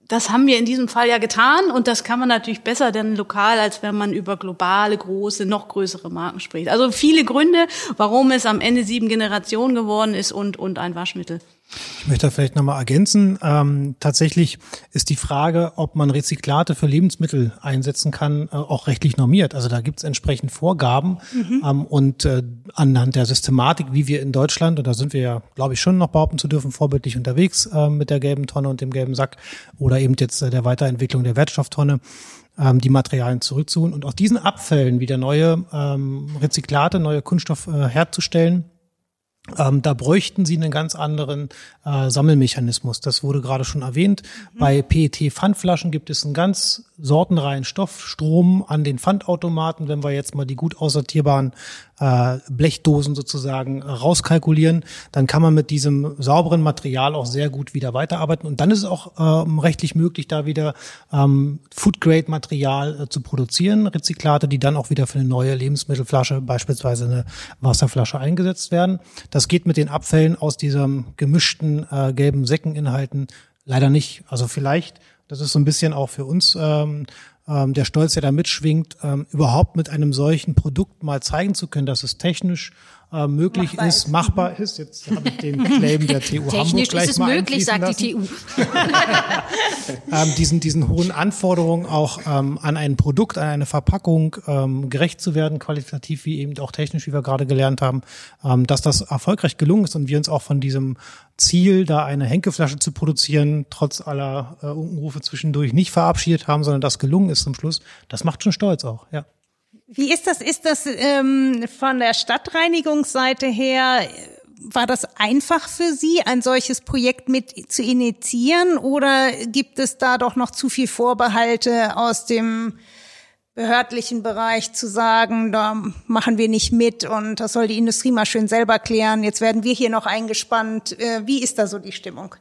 das haben wir in diesem Fall ja getan und das kann man natürlich besser denn lokal, als wenn man über globale, große, noch größere Marken spricht. Also viele Gründe, warum es am Ende sieben Generationen geworden ist und, und ein Waschmittel. Ich möchte vielleicht nochmal ergänzen. Ähm, tatsächlich ist die Frage, ob man Rezyklate für Lebensmittel einsetzen kann, äh, auch rechtlich normiert. Also da gibt es entsprechend Vorgaben mhm. ähm, und äh, anhand der Systematik, wie wir in Deutschland, und da sind wir ja, glaube ich, schon noch behaupten zu dürfen, vorbildlich unterwegs äh, mit der gelben Tonne und dem gelben Sack oder eben jetzt äh, der Weiterentwicklung der Wertstofftonne ähm, die Materialien zurückzuholen und aus diesen Abfällen wieder neue ähm, Rezyklate, neue Kunststoff äh, herzustellen ähm, da bräuchten sie einen ganz anderen äh, Sammelmechanismus. Das wurde gerade schon erwähnt. Mhm. Bei PET-Pfandflaschen gibt es einen ganz sortenreinen Stoffstrom an den Pfandautomaten. Wenn wir jetzt mal die gut aussortierbaren äh, Blechdosen sozusagen rauskalkulieren, dann kann man mit diesem sauberen Material auch sehr gut wieder weiterarbeiten. Und dann ist es auch ähm, rechtlich möglich, da wieder ähm, Food-Grade-Material äh, zu produzieren, Rezyklate, die dann auch wieder für eine neue Lebensmittelflasche, beispielsweise eine Wasserflasche eingesetzt werden. Das geht mit den Abfällen aus diesem gemischten äh, gelben Säckeninhalten leider nicht. Also vielleicht, das ist so ein bisschen auch für uns ähm, ähm, der Stolz, der da mitschwingt, ähm, überhaupt mit einem solchen Produkt mal zeigen zu können, dass es technisch äh, möglich machbar ist, machbar ist. Jetzt habe ich den Claim der TU Technisch Hamburg gleich ist es mal möglich, sagt lassen. die TU. ähm, diesen, diesen hohen Anforderungen auch ähm, an ein Produkt, an eine Verpackung ähm, gerecht zu werden, qualitativ wie eben auch technisch, wie wir gerade gelernt haben, ähm, dass das erfolgreich gelungen ist und wir uns auch von diesem Ziel, da eine Henkeflasche zu produzieren, trotz aller äh, Unkenrufe zwischendurch nicht verabschiedet haben, sondern das gelungen ist zum Schluss. Das macht schon stolz auch, ja. Wie ist das? Ist das ähm, von der Stadtreinigungsseite her? War das einfach für Sie, ein solches Projekt mit zu initiieren, oder gibt es da doch noch zu viel Vorbehalte aus dem behördlichen Bereich zu sagen, da machen wir nicht mit und das soll die Industrie mal schön selber klären. Jetzt werden wir hier noch eingespannt. Äh, wie ist da so die Stimmung?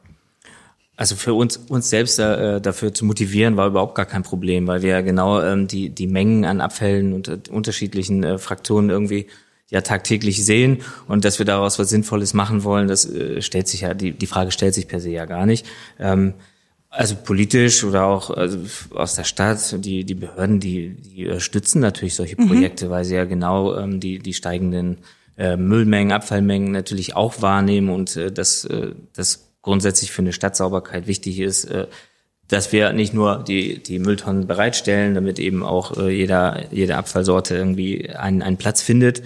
Also für uns, uns selbst äh, dafür zu motivieren, war überhaupt gar kein Problem, weil wir ja genau ähm, die, die Mengen an Abfällen und äh, unterschiedlichen äh, Fraktionen irgendwie ja tagtäglich sehen und dass wir daraus was Sinnvolles machen wollen, das äh, stellt sich ja, die, die Frage stellt sich per se ja gar nicht. Ähm, also politisch oder auch also aus der Stadt, die, die Behörden, die, die äh, stützen natürlich solche mhm. Projekte, mhm. weil sie ja genau ähm, die, die steigenden äh, Müllmengen, Abfallmengen natürlich auch wahrnehmen und äh, das, äh, das grundsätzlich für eine Stadtsauberkeit wichtig ist, äh, dass wir nicht nur die, die Mülltonnen bereitstellen, damit eben auch äh, jeder, jede Abfallsorte irgendwie einen, einen Platz findet,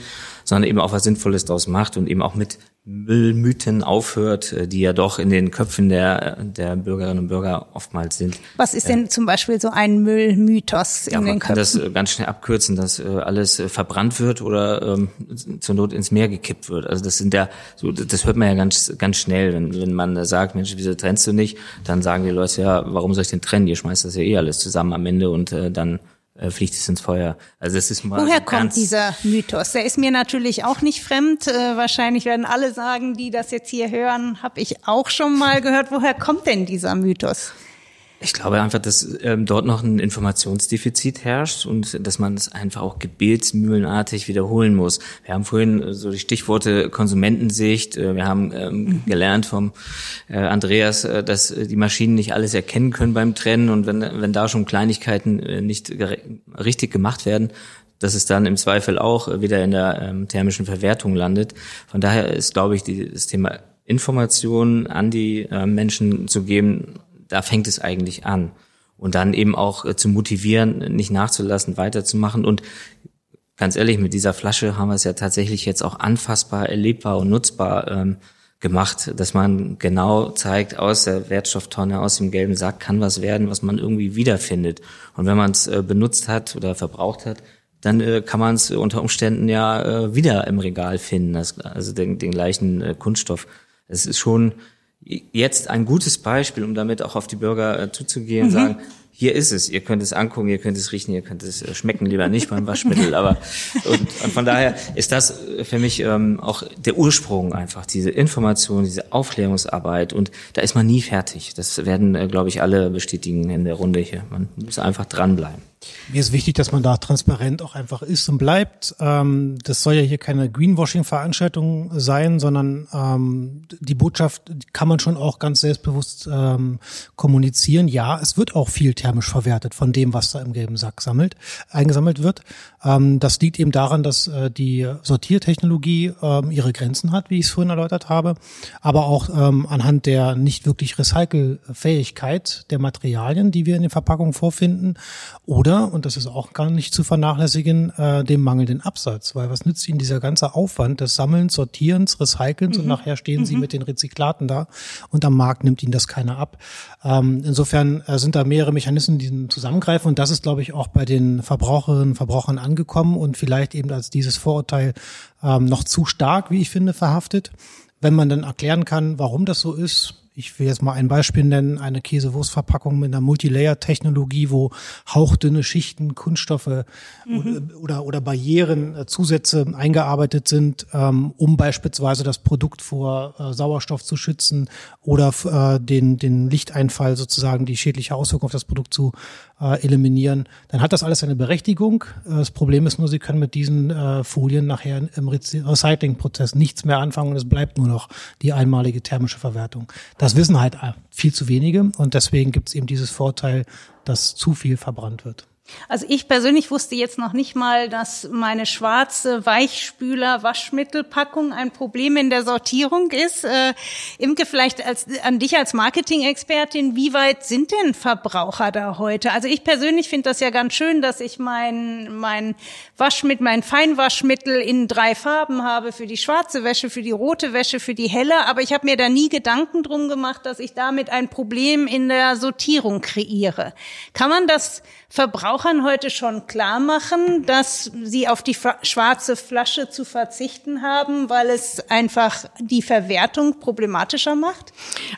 sondern eben auch was Sinnvolles daraus macht und eben auch mit Müllmythen aufhört, äh, die ja doch in den Köpfen der, der Bürgerinnen und Bürger oftmals sind. Was ist denn zum Beispiel so ein Müllmythos in ja, den Köpfen? Man kann das äh, ganz schnell abkürzen, dass äh, alles verbrannt wird oder ähm, zur Not ins Meer gekippt wird. Also das sind ja, so, das hört man ja ganz, ganz schnell, wenn, wenn man sagt, Mensch, wieso trennst du nicht? Dann sagen die Leute, ja, warum soll ich denn trennen? Ihr schmeißt das ja eh alles zusammen am Ende und äh, dann äh, fliegt es ins Feuer. Also das ist mal Woher kommt dieser Mythos? Der ist mir natürlich auch nicht fremd. Äh, wahrscheinlich werden alle sagen, die das jetzt hier hören, habe ich auch schon mal gehört. Woher kommt denn dieser Mythos? Ich glaube einfach, dass ähm, dort noch ein Informationsdefizit herrscht und dass man es einfach auch gebetsmühlenartig wiederholen muss. Wir haben vorhin äh, so die Stichworte Konsumentensicht, äh, wir haben ähm, mhm. gelernt vom äh, Andreas, äh, dass äh, die Maschinen nicht alles erkennen können beim Trennen und wenn, wenn da schon Kleinigkeiten äh, nicht richtig gemacht werden, dass es dann im Zweifel auch wieder in der ähm, thermischen Verwertung landet. Von daher ist, glaube ich, die, das Thema Informationen an die äh, Menschen zu geben, da fängt es eigentlich an. Und dann eben auch äh, zu motivieren, nicht nachzulassen, weiterzumachen. Und ganz ehrlich, mit dieser Flasche haben wir es ja tatsächlich jetzt auch anfassbar, erlebbar und nutzbar ähm, gemacht, dass man genau zeigt, aus der Wertstofftonne, aus dem gelben Sack kann was werden, was man irgendwie wiederfindet. Und wenn man es äh, benutzt hat oder verbraucht hat, dann äh, kann man es unter Umständen ja äh, wieder im Regal finden, das, also den, den gleichen äh, Kunststoff. Es ist schon jetzt ein gutes Beispiel, um damit auch auf die Bürger äh, zuzugehen, mhm. sagen, hier ist es, ihr könnt es angucken, ihr könnt es riechen, ihr könnt es äh, schmecken, lieber nicht beim Waschmittel, aber und, und von daher ist das für mich ähm, auch der Ursprung einfach, diese Information, diese Aufklärungsarbeit und da ist man nie fertig. Das werden, äh, glaube ich, alle bestätigen in der Runde hier. Man muss einfach dranbleiben. Mir ist wichtig, dass man da transparent auch einfach ist und bleibt. Ähm, das soll ja hier keine Greenwashing-Veranstaltung sein, sondern ähm, die Botschaft kann man schon auch ganz selbstbewusst ähm, kommunizieren. Ja, es wird auch viel thermisch verwertet von dem, was da im gelben Sack sammelt, eingesammelt wird. Das liegt eben daran, dass äh, die Sortiertechnologie ihre Grenzen hat, wie ich es vorhin erläutert habe, aber auch anhand der nicht wirklich Recycelfähigkeit der Materialien, die wir in den Verpackungen vorfinden, oder oder, und das ist auch gar nicht zu vernachlässigen, äh, dem mangelnden Absatz. Weil was nützt Ihnen dieser ganze Aufwand des Sammelns, Sortierens, Recycelns mhm. und nachher stehen Sie mhm. mit den Rezyklaten da und am Markt nimmt Ihnen das keiner ab. Ähm, insofern äh, sind da mehrere Mechanismen, die zusammengreifen und das ist, glaube ich, auch bei den Verbraucherinnen und Verbrauchern angekommen und vielleicht eben als dieses Vorurteil ähm, noch zu stark, wie ich finde, verhaftet. Wenn man dann erklären kann, warum das so ist, ich will jetzt mal ein Beispiel nennen, eine Käsewurstverpackung mit einer Multilayer-Technologie, wo hauchdünne Schichten, Kunststoffe mhm. oder, oder Barrieren, äh, Zusätze eingearbeitet sind, ähm, um beispielsweise das Produkt vor äh, Sauerstoff zu schützen oder äh, den, den Lichteinfall sozusagen, die schädliche Auswirkung auf das Produkt zu äh, eliminieren, dann hat das alles eine Berechtigung. Äh, das Problem ist nur, Sie können mit diesen äh, Folien nachher im Recyclingprozess nichts mehr anfangen und es bleibt nur noch die einmalige thermische Verwertung. Das wissen halt viel zu wenige und deswegen gibt es eben dieses Vorteil, dass zu viel verbrannt wird. Also ich persönlich wusste jetzt noch nicht mal, dass meine schwarze Weichspüler-Waschmittelpackung ein Problem in der Sortierung ist. Äh, Imke, vielleicht als, an dich als Marketing-Expertin, wie weit sind denn Verbraucher da heute? Also ich persönlich finde das ja ganz schön, dass ich mein, mein Waschmittel, mein Feinwaschmittel in drei Farben habe, für die schwarze Wäsche, für die rote Wäsche, für die helle, aber ich habe mir da nie Gedanken drum gemacht, dass ich damit ein Problem in der Sortierung kreiere. Kann man das Verbrauchern heute schon klar machen, dass sie auf die schwarze Flasche zu verzichten haben, weil es einfach die Verwertung problematischer macht?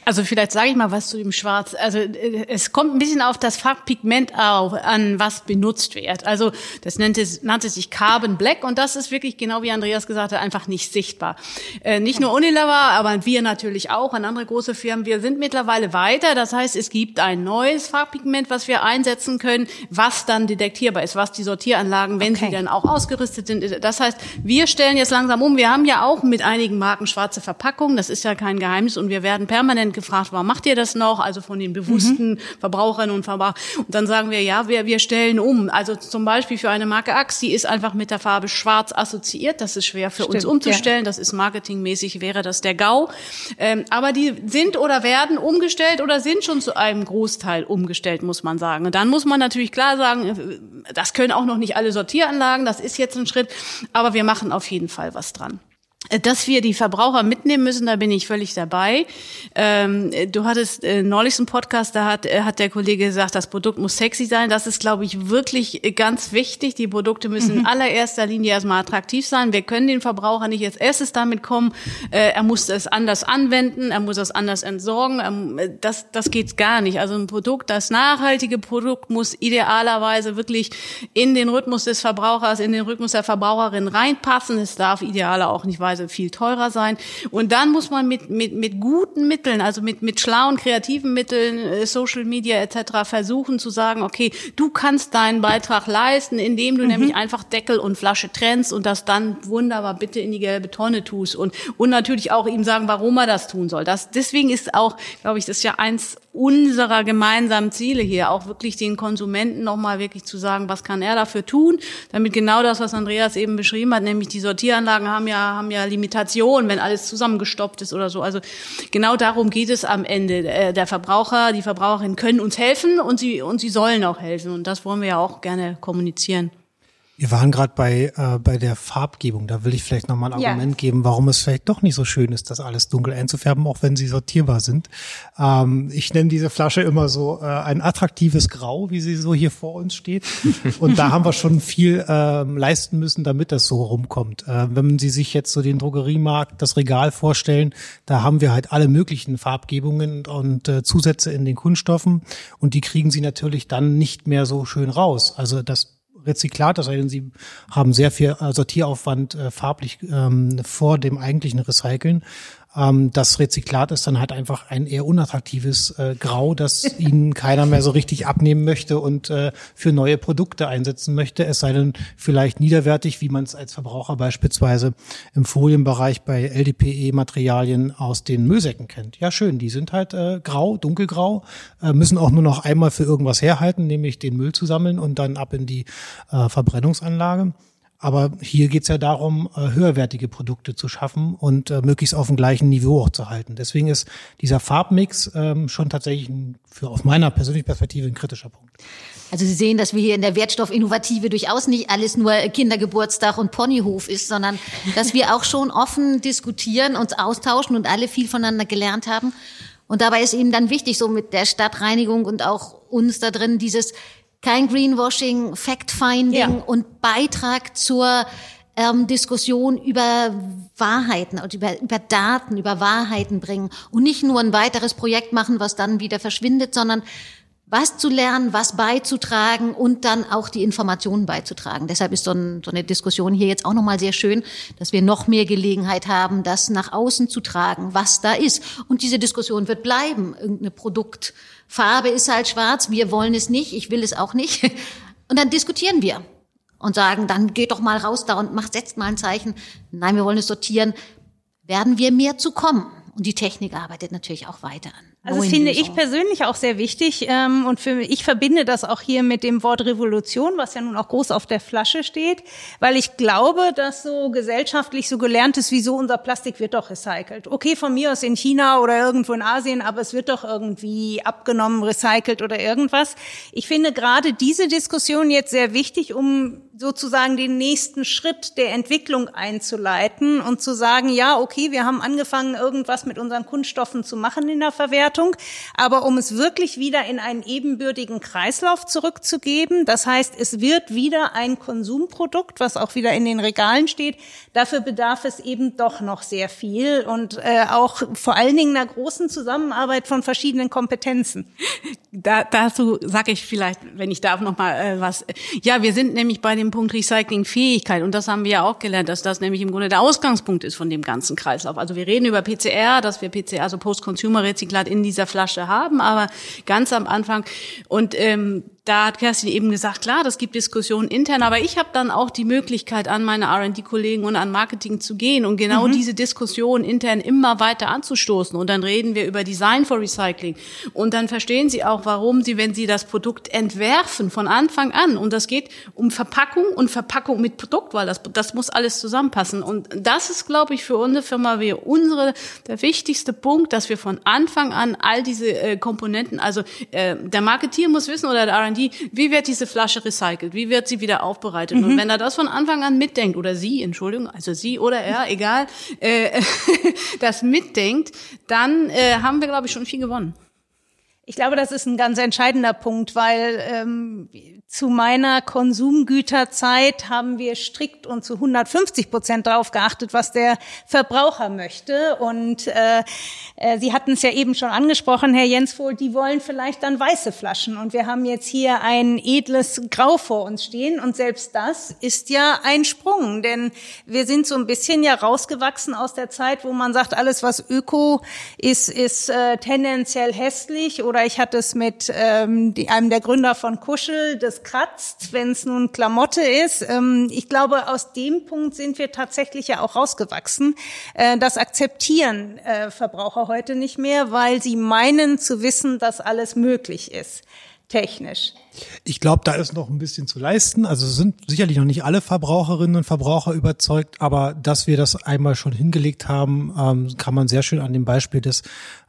Also vielleicht sage ich mal was zu dem Schwarz. Also äh, es kommt ein bisschen auf das Farbpigment auf, an, was benutzt wird. Also das nannte, nannte sich Carbon Black und das ist wirklich genau wie Andreas gesagt hat, einfach nicht sichtbar. Äh, nicht nur Unilever, aber wir natürlich auch, und andere große Firmen. Wir sind mittlerweile weiter. Das heißt, es gibt ein neues Farbpigment, was wir einsetzen können, was dann detektierbar ist, was die Sortieranlagen, wenn okay. sie dann auch ausgerüstet sind. Das heißt, wir stellen jetzt langsam um. Wir haben ja auch mit einigen Marken schwarze Verpackungen. Das ist ja kein Geheimnis. Und wir werden permanent gefragt, warum macht ihr das noch? Also von den bewussten mhm. Verbraucherinnen und Verbrauchern. Und dann sagen wir, ja, wir, wir stellen um. Also zum Beispiel für eine Marke Axe, die ist einfach mit der Farbe schwarz assoziiert. Das ist schwer für Stimmt, uns umzustellen. Ja. Das ist marketingmäßig, wäre das der GAU. Ähm, aber die sind oder werden umgestellt oder sind schon zu einem Großteil umgestellt, muss man sagen. Und dann muss man natürlich klar sagen, das können auch noch nicht alle Sortieranlagen, das ist jetzt ein Schritt, aber wir machen auf jeden Fall was dran. Dass wir die Verbraucher mitnehmen müssen, da bin ich völlig dabei. Ähm, du hattest äh, neulich einen Podcast, da hat, äh, hat der Kollege gesagt, das Produkt muss sexy sein. Das ist, glaube ich, wirklich ganz wichtig. Die Produkte müssen mhm. in allererster Linie erstmal attraktiv sein. Wir können den Verbraucher nicht als erstes damit kommen, äh, er muss es anders anwenden, er muss es anders entsorgen. Ähm, das, das geht gar nicht. Also ein Produkt, das nachhaltige Produkt muss idealerweise wirklich in den Rhythmus des Verbrauchers, in den Rhythmus der Verbraucherin reinpassen. Es darf idealer auch nicht weise viel teurer sein. Und dann muss man mit, mit, mit guten Mitteln, also mit, mit schlauen, kreativen Mitteln, äh, Social Media etc. versuchen zu sagen, okay, du kannst deinen Beitrag leisten, indem du mhm. nämlich einfach Deckel und Flasche trennst und das dann wunderbar bitte in die gelbe Tonne tust und, und natürlich auch ihm sagen, warum er das tun soll. Das, deswegen ist auch, glaube ich, das ist ja eins unserer gemeinsamen Ziele hier, auch wirklich den Konsumenten nochmal wirklich zu sagen, was kann er dafür tun, damit genau das, was Andreas eben beschrieben hat, nämlich die Sortieranlagen haben ja, haben ja Limitationen, wenn alles zusammengestoppt ist oder so. Also genau darum geht es am Ende. Äh, der Verbraucher, die Verbraucherinnen können uns helfen und sie, und sie sollen auch helfen. Und das wollen wir ja auch gerne kommunizieren. Wir waren gerade bei, äh, bei der Farbgebung. Da will ich vielleicht nochmal ein Argument ja. geben, warum es vielleicht doch nicht so schön ist, das alles dunkel einzufärben, auch wenn sie sortierbar sind. Ähm, ich nenne diese Flasche immer so äh, ein attraktives Grau, wie sie so hier vor uns steht. Und da haben wir schon viel äh, leisten müssen, damit das so rumkommt. Äh, wenn Sie sich jetzt so den Drogeriemarkt, das Regal vorstellen, da haben wir halt alle möglichen Farbgebungen und äh, Zusätze in den Kunststoffen. Und die kriegen Sie natürlich dann nicht mehr so schön raus. Also das Rezyklat, das heißt, sie haben sehr viel Sortieraufwand äh, farblich ähm, vor dem eigentlichen Recyceln. Ähm, das Rezyklat ist dann halt einfach ein eher unattraktives äh, Grau, das ihnen keiner mehr so richtig abnehmen möchte und äh, für neue Produkte einsetzen möchte. Es sei denn vielleicht niederwertig, wie man es als Verbraucher beispielsweise im Folienbereich bei LDPE-Materialien aus den Müllsäcken kennt. Ja, schön, die sind halt äh, grau, dunkelgrau, äh, müssen auch nur noch einmal für irgendwas herhalten, nämlich den Müll zu sammeln und dann ab in die äh, Verbrennungsanlage. Aber hier geht es ja darum, äh, höherwertige Produkte zu schaffen und äh, möglichst auf dem gleichen Niveau auch zu halten. Deswegen ist dieser Farbmix ähm, schon tatsächlich für aus meiner persönlichen Perspektive ein kritischer Punkt. Also Sie sehen, dass wir hier in der Wertstoffinnovative durchaus nicht alles nur Kindergeburtstag und Ponyhof ist, sondern dass wir auch schon offen diskutieren, uns austauschen und alle viel voneinander gelernt haben. Und dabei ist eben dann wichtig, so mit der Stadtreinigung und auch uns da drin, dieses kein Greenwashing, Fact-Finding ja. und Beitrag zur ähm, Diskussion über Wahrheiten und über, über Daten, über Wahrheiten bringen und nicht nur ein weiteres Projekt machen, was dann wieder verschwindet, sondern was zu lernen, was beizutragen und dann auch die Informationen beizutragen. Deshalb ist so, ein, so eine Diskussion hier jetzt auch nochmal sehr schön, dass wir noch mehr Gelegenheit haben, das nach außen zu tragen, was da ist. Und diese Diskussion wird bleiben. Irgendeine Produkt, Farbe ist halt schwarz, wir wollen es nicht, ich will es auch nicht. Und dann diskutieren wir und sagen, dann geht doch mal raus da und macht, setzt mal ein Zeichen. Nein, wir wollen es sortieren. Werden wir mehr zu kommen? Und die Technik arbeitet natürlich auch weiter an. Also das finde ich persönlich auch sehr wichtig ähm, und für ich verbinde das auch hier mit dem Wort Revolution, was ja nun auch groß auf der Flasche steht, weil ich glaube, dass so gesellschaftlich so gelernt ist, wieso unser Plastik wird doch recycelt. Okay, von mir aus in China oder irgendwo in Asien, aber es wird doch irgendwie abgenommen, recycelt oder irgendwas. Ich finde gerade diese Diskussion jetzt sehr wichtig, um sozusagen den nächsten Schritt der Entwicklung einzuleiten und zu sagen, ja, okay, wir haben angefangen, irgendwas mit unseren Kunststoffen zu machen in der Verwertung, aber um es wirklich wieder in einen ebenbürtigen Kreislauf zurückzugeben, das heißt, es wird wieder ein Konsumprodukt, was auch wieder in den Regalen steht, dafür bedarf es eben doch noch sehr viel und äh, auch vor allen Dingen einer großen Zusammenarbeit von verschiedenen Kompetenzen. Da, dazu sage ich vielleicht, wenn ich darf, noch mal äh, was. Ja, wir sind nämlich bei dem Punkt Recyclingfähigkeit und das haben wir ja auch gelernt, dass das nämlich im Grunde der Ausgangspunkt ist von dem ganzen Kreislauf. Also wir reden über PCR, dass wir PCR, also Post-Consumer-Rezyklat in dieser Flasche haben, aber ganz am Anfang und ähm, da hat Kerstin eben gesagt, klar, das gibt Diskussionen intern, aber ich habe dann auch die Möglichkeit, an meine R&D-Kollegen und an Marketing zu gehen und genau mhm. diese Diskussion intern immer weiter anzustoßen. Und dann reden wir über Design for Recycling. Und dann verstehen sie auch, warum sie, wenn sie das Produkt entwerfen von Anfang an, und das geht um Verpackung und Verpackung mit Produkt, weil das, das muss alles zusammenpassen. Und das ist, glaube ich, für unsere Firma wie unsere der wichtigste Punkt, dass wir von Anfang an all diese äh, Komponenten, also äh, der Marketier muss wissen oder der R&D zahlen die, wie wird diese Flasche recycelt, wie wird sie wieder aufbereitet. Mhm. Und wenn er das von Anfang an mitdenkt, oder sie, Entschuldigung, also sie oder er, egal, äh, das mitdenkt, dann äh, haben wir, glaube ich, schon viel gewonnen. Ich glaube, das ist ein ganz entscheidender Punkt, weil ähm, zu meiner Konsumgüterzeit haben wir strikt und zu 150 Prozent darauf geachtet, was der Verbraucher möchte. Und äh, äh, Sie hatten es ja eben schon angesprochen, Herr Jensvohl, die wollen vielleicht dann weiße Flaschen. Und wir haben jetzt hier ein edles Grau vor uns stehen. Und selbst das ist ja ein Sprung, denn wir sind so ein bisschen ja rausgewachsen aus der Zeit, wo man sagt, alles was Öko ist, ist äh, tendenziell hässlich. Oder ich hatte es mit ähm, die, einem der Gründer von Kuschel, das kratzt, wenn es nun Klamotte ist. Ähm, ich glaube, aus dem Punkt sind wir tatsächlich ja auch rausgewachsen. Äh, das akzeptieren äh, Verbraucher heute nicht mehr, weil sie meinen zu wissen, dass alles möglich ist technisch. Ich glaube, da ist noch ein bisschen zu leisten. Also sind sicherlich noch nicht alle Verbraucherinnen und Verbraucher überzeugt, aber dass wir das einmal schon hingelegt haben, ähm, kann man sehr schön an dem Beispiel des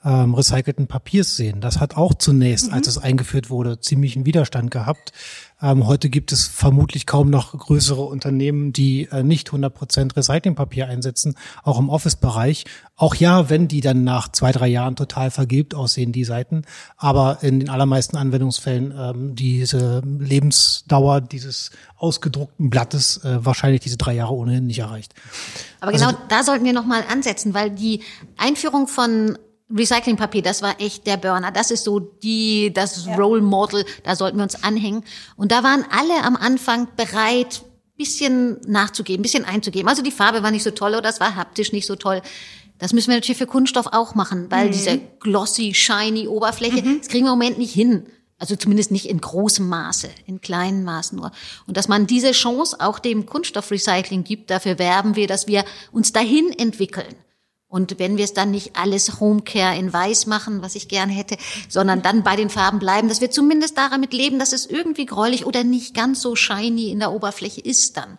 ähm, recycelten Papiers sehen. Das hat auch zunächst, mhm. als es eingeführt wurde, ziemlichen Widerstand gehabt. Ähm, heute gibt es vermutlich kaum noch größere Unternehmen, die äh, nicht 100% Recyclingpapier einsetzen, auch im Office-Bereich. Auch ja, wenn die dann nach zwei, drei Jahren total vergilbt aussehen, die Seiten. Aber in den allermeisten Anwendungsfällen ähm, diese Lebensdauer dieses ausgedruckten Blattes äh, wahrscheinlich diese drei Jahre ohnehin nicht erreicht. Aber genau also, da sollten wir nochmal ansetzen, weil die Einführung von Recyclingpapier, das war echt der Burner. Das ist so die, das ja. Role Model, da sollten wir uns anhängen. Und da waren alle am Anfang bereit, bisschen nachzugeben, bisschen einzugeben. Also die Farbe war nicht so toll oder es war haptisch nicht so toll. Das müssen wir natürlich für Kunststoff auch machen, weil mhm. diese glossy, shiny Oberfläche, mhm. das kriegen wir im Moment nicht hin. Also zumindest nicht in großem Maße, in kleinen Maßen nur. Und dass man diese Chance auch dem Kunststoffrecycling gibt, dafür werben wir, dass wir uns dahin entwickeln. Und wenn wir es dann nicht alles Homecare in Weiß machen, was ich gerne hätte, sondern dann bei den Farben bleiben, dass wir zumindest damit leben, dass es irgendwie gräulich oder nicht ganz so shiny in der Oberfläche ist dann.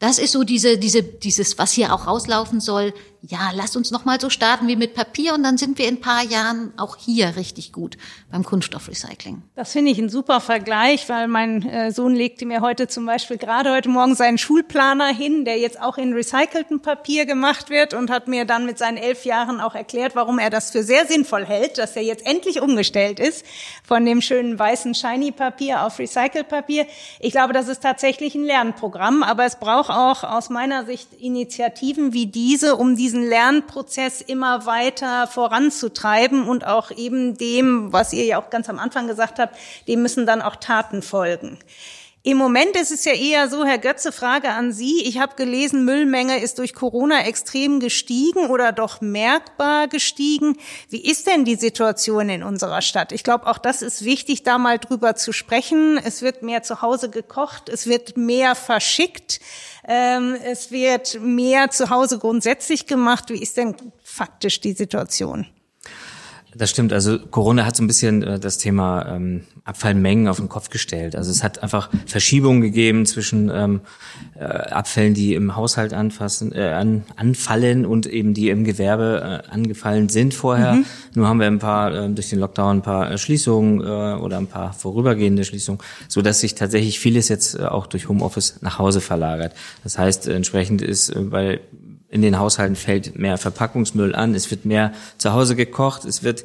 Das ist so diese, diese, dieses, was hier auch rauslaufen soll. Ja, lass uns noch mal so starten wie mit Papier und dann sind wir in ein paar Jahren auch hier richtig gut beim Kunststoffrecycling. Das finde ich ein super Vergleich, weil mein äh, Sohn legte mir heute zum Beispiel gerade heute Morgen seinen Schulplaner hin, der jetzt auch in recyceltem Papier gemacht wird und hat mir dann mit seinen elf Jahren auch erklärt, warum er das für sehr sinnvoll hält, dass er jetzt endlich umgestellt ist von dem schönen weißen Shiny Papier auf Recycled Papier. Ich glaube, das ist tatsächlich ein Lernprogramm, aber es braucht auch aus meiner Sicht Initiativen wie diese, um diesen Lernprozess immer weiter voranzutreiben und auch eben dem, was ihr ja auch ganz am Anfang gesagt habt, dem müssen dann auch Taten folgen. Im Moment ist es ja eher so, Herr Götze, Frage an Sie. Ich habe gelesen, Müllmenge ist durch Corona extrem gestiegen oder doch merkbar gestiegen. Wie ist denn die Situation in unserer Stadt? Ich glaube, auch das ist wichtig, da mal drüber zu sprechen. Es wird mehr zu Hause gekocht, es wird mehr verschickt, ähm, es wird mehr zu Hause grundsätzlich gemacht. Wie ist denn faktisch die Situation? Das stimmt. Also Corona hat so ein bisschen äh, das Thema ähm, Abfallmengen auf den Kopf gestellt. Also es hat einfach Verschiebungen gegeben zwischen ähm, äh, Abfällen, die im Haushalt anfassen, äh, an, anfallen und eben die im Gewerbe äh, angefallen sind vorher. Mhm. Nur haben wir ein paar äh, durch den Lockdown ein paar äh, Schließungen äh, oder ein paar vorübergehende Schließungen, so dass sich tatsächlich vieles jetzt äh, auch durch Homeoffice nach Hause verlagert. Das heißt, entsprechend ist äh, bei in den Haushalten fällt mehr Verpackungsmüll an, es wird mehr zu Hause gekocht, es wird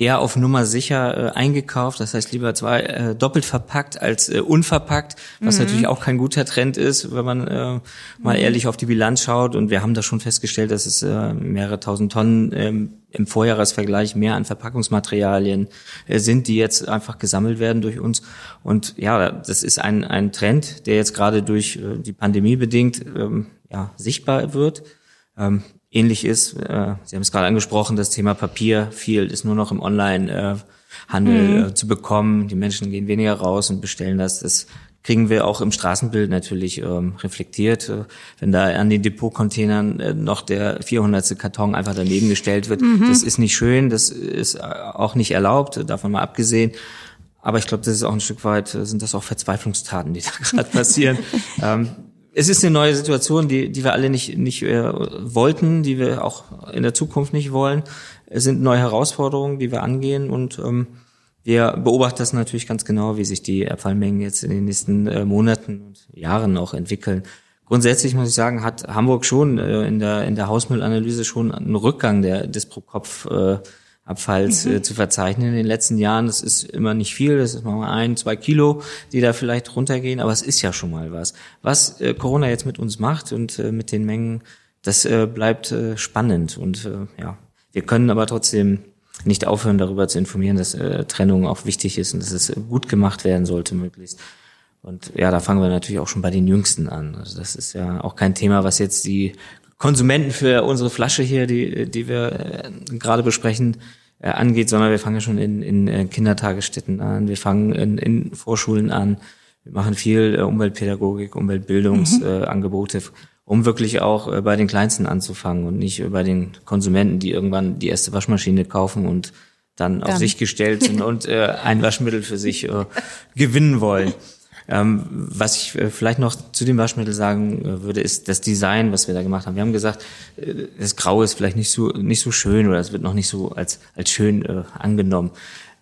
eher auf Nummer sicher äh, eingekauft, das heißt lieber zwei äh, doppelt verpackt als äh, unverpackt, was mhm. natürlich auch kein guter Trend ist, wenn man äh, mal mhm. ehrlich auf die Bilanz schaut. Und wir haben da schon festgestellt, dass es äh, mehrere tausend Tonnen ähm, im Vorjahresvergleich mehr an Verpackungsmaterialien äh, sind, die jetzt einfach gesammelt werden durch uns. Und ja, das ist ein, ein Trend, der jetzt gerade durch äh, die Pandemie bedingt ähm, ja, sichtbar wird. Ähm, ähnlich ist, äh, Sie haben es gerade angesprochen, das Thema Papier, viel ist nur noch im Online-Handel mhm. äh, zu bekommen. Die Menschen gehen weniger raus und bestellen das. Das kriegen wir auch im Straßenbild natürlich ähm, reflektiert. Äh, wenn da an den Depotcontainern äh, noch der 400. Karton einfach daneben gestellt wird, mhm. das ist nicht schön, das ist äh, auch nicht erlaubt, davon mal abgesehen. Aber ich glaube, das ist auch ein Stück weit, sind das auch Verzweiflungstaten, die da gerade passieren. ähm, es ist eine neue Situation, die, die wir alle nicht, nicht äh, wollten, die wir auch in der Zukunft nicht wollen. Es sind neue Herausforderungen, die wir angehen und ähm, wir beobachten das natürlich ganz genau, wie sich die Abfallmengen jetzt in den nächsten äh, Monaten und Jahren auch entwickeln. Grundsätzlich muss ich sagen, hat Hamburg schon äh, in der in der Hausmüllanalyse schon einen Rückgang der des pro Kopf äh, Abfalls mhm. äh, zu verzeichnen in den letzten Jahren. Das ist immer nicht viel, das ist mal ein, zwei Kilo, die da vielleicht runtergehen, aber es ist ja schon mal was. Was äh, Corona jetzt mit uns macht und äh, mit den Mengen, das äh, bleibt äh, spannend und äh, ja, wir können aber trotzdem nicht aufhören, darüber zu informieren, dass äh, Trennung auch wichtig ist und dass es gut gemacht werden sollte möglichst. Und ja, da fangen wir natürlich auch schon bei den Jüngsten an. Also das ist ja auch kein Thema, was jetzt die Konsumenten für unsere Flasche hier, die, die wir äh, gerade besprechen, äh, angeht, sondern wir fangen ja schon in, in äh, Kindertagesstätten an, wir fangen in, in Vorschulen an, wir machen viel äh, Umweltpädagogik, Umweltbildungsangebote, mhm. äh, um wirklich auch äh, bei den Kleinsten anzufangen und nicht bei den Konsumenten, die irgendwann die erste Waschmaschine kaufen und dann, dann. auf sich gestellt sind und äh, ein Waschmittel für sich äh, gewinnen wollen. Ähm, was ich äh, vielleicht noch zu dem Waschmittel sagen äh, würde, ist das Design, was wir da gemacht haben. Wir haben gesagt, äh, das Grau ist vielleicht nicht so nicht so schön oder es wird noch nicht so als als schön äh, angenommen.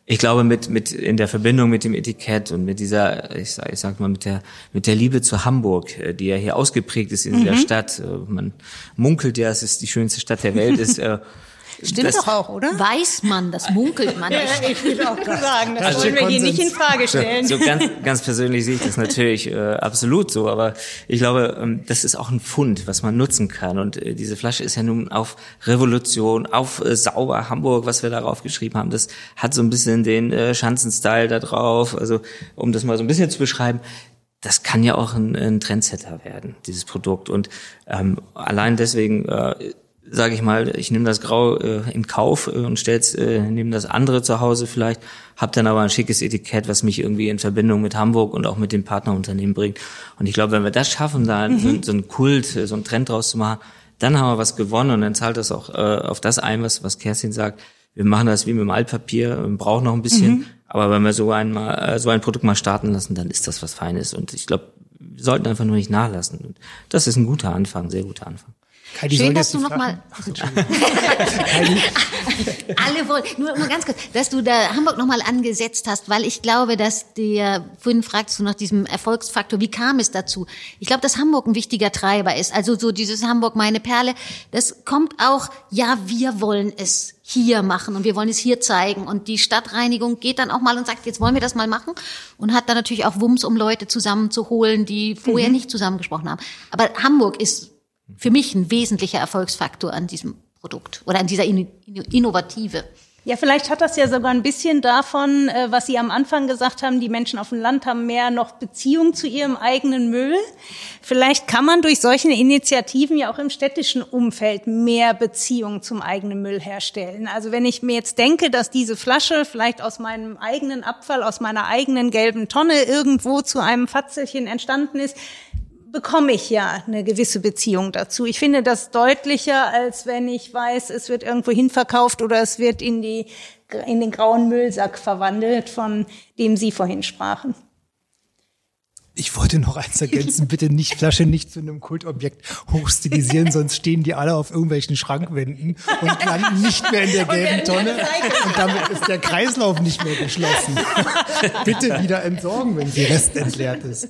Ich glaube, mit mit in der Verbindung mit dem Etikett und mit dieser, ich sag, ich sag mal, mit der mit der Liebe zu Hamburg, äh, die ja hier ausgeprägt ist in mhm. der Stadt. Man munkelt ja, es ist die schönste Stadt der Welt ist. Stimmt das doch auch, oder? Weiß man, das munkelt man. ja, ich will auch sagen, das also wollen wir hier nicht in Frage stellen. So, so ganz, ganz persönlich sehe ich das natürlich äh, absolut so, aber ich glaube, ähm, das ist auch ein Fund, was man nutzen kann. Und äh, diese Flasche ist ja nun auf Revolution, auf äh, sauber Hamburg, was wir darauf geschrieben haben. Das hat so ein bisschen den äh, Schanzenstyle da drauf. Also um das mal so ein bisschen zu beschreiben, das kann ja auch ein, ein Trendsetter werden, dieses Produkt. Und ähm, allein deswegen äh, sage ich mal, ich nehme das Grau äh, in Kauf äh, und stell's äh, nehme das andere zu Hause vielleicht, habe dann aber ein schickes Etikett, was mich irgendwie in Verbindung mit Hamburg und auch mit dem Partnerunternehmen bringt. Und ich glaube, wenn wir das schaffen, da mhm. so, so einen Kult, äh, so einen Trend draus zu machen, dann haben wir was gewonnen und dann zahlt das auch äh, auf das ein, was, was Kerstin sagt. Wir machen das wie mit dem Altpapier, brauchen noch ein bisschen, mhm. aber wenn wir so ein, mal, äh, so ein Produkt mal starten lassen, dann ist das was Feines. Und ich glaube, wir sollten einfach nur nicht nachlassen. Und das ist ein guter Anfang, sehr guter Anfang. Heidi Schön, dass du noch mal alle wollen nur, nur ganz kurz, dass du da Hamburg noch mal angesetzt hast, weil ich glaube, dass der vorhin fragst du nach diesem Erfolgsfaktor, wie kam es dazu? Ich glaube, dass Hamburg ein wichtiger Treiber ist. Also so dieses Hamburg meine Perle, das kommt auch, ja, wir wollen es hier machen und wir wollen es hier zeigen und die Stadtreinigung geht dann auch mal und sagt, jetzt wollen wir das mal machen und hat dann natürlich auch Wumms, um Leute zusammenzuholen, die vorher mhm. nicht zusammengesprochen haben. Aber Hamburg ist für mich ein wesentlicher Erfolgsfaktor an diesem Produkt oder an dieser Innovative. Ja, vielleicht hat das ja sogar ein bisschen davon, äh, was Sie am Anfang gesagt haben, die Menschen auf dem Land haben mehr noch Beziehung zu ihrem eigenen Müll. Vielleicht kann man durch solche Initiativen ja auch im städtischen Umfeld mehr Beziehung zum eigenen Müll herstellen. Also wenn ich mir jetzt denke, dass diese Flasche vielleicht aus meinem eigenen Abfall, aus meiner eigenen gelben Tonne irgendwo zu einem Fatzelchen entstanden ist, bekomme ich ja eine gewisse Beziehung dazu. Ich finde das deutlicher, als wenn ich weiß, es wird irgendwo hinverkauft oder es wird in die, in den grauen Müllsack verwandelt, von dem Sie vorhin sprachen. Ich wollte noch eins ergänzen, bitte nicht Flasche nicht zu einem Kultobjekt hochstilisieren, sonst stehen die alle auf irgendwelchen Schrankwänden und landen nicht mehr in der gelben Tonne und damit ist der Kreislauf nicht mehr geschlossen. bitte wieder entsorgen, wenn die Rest entleert ist.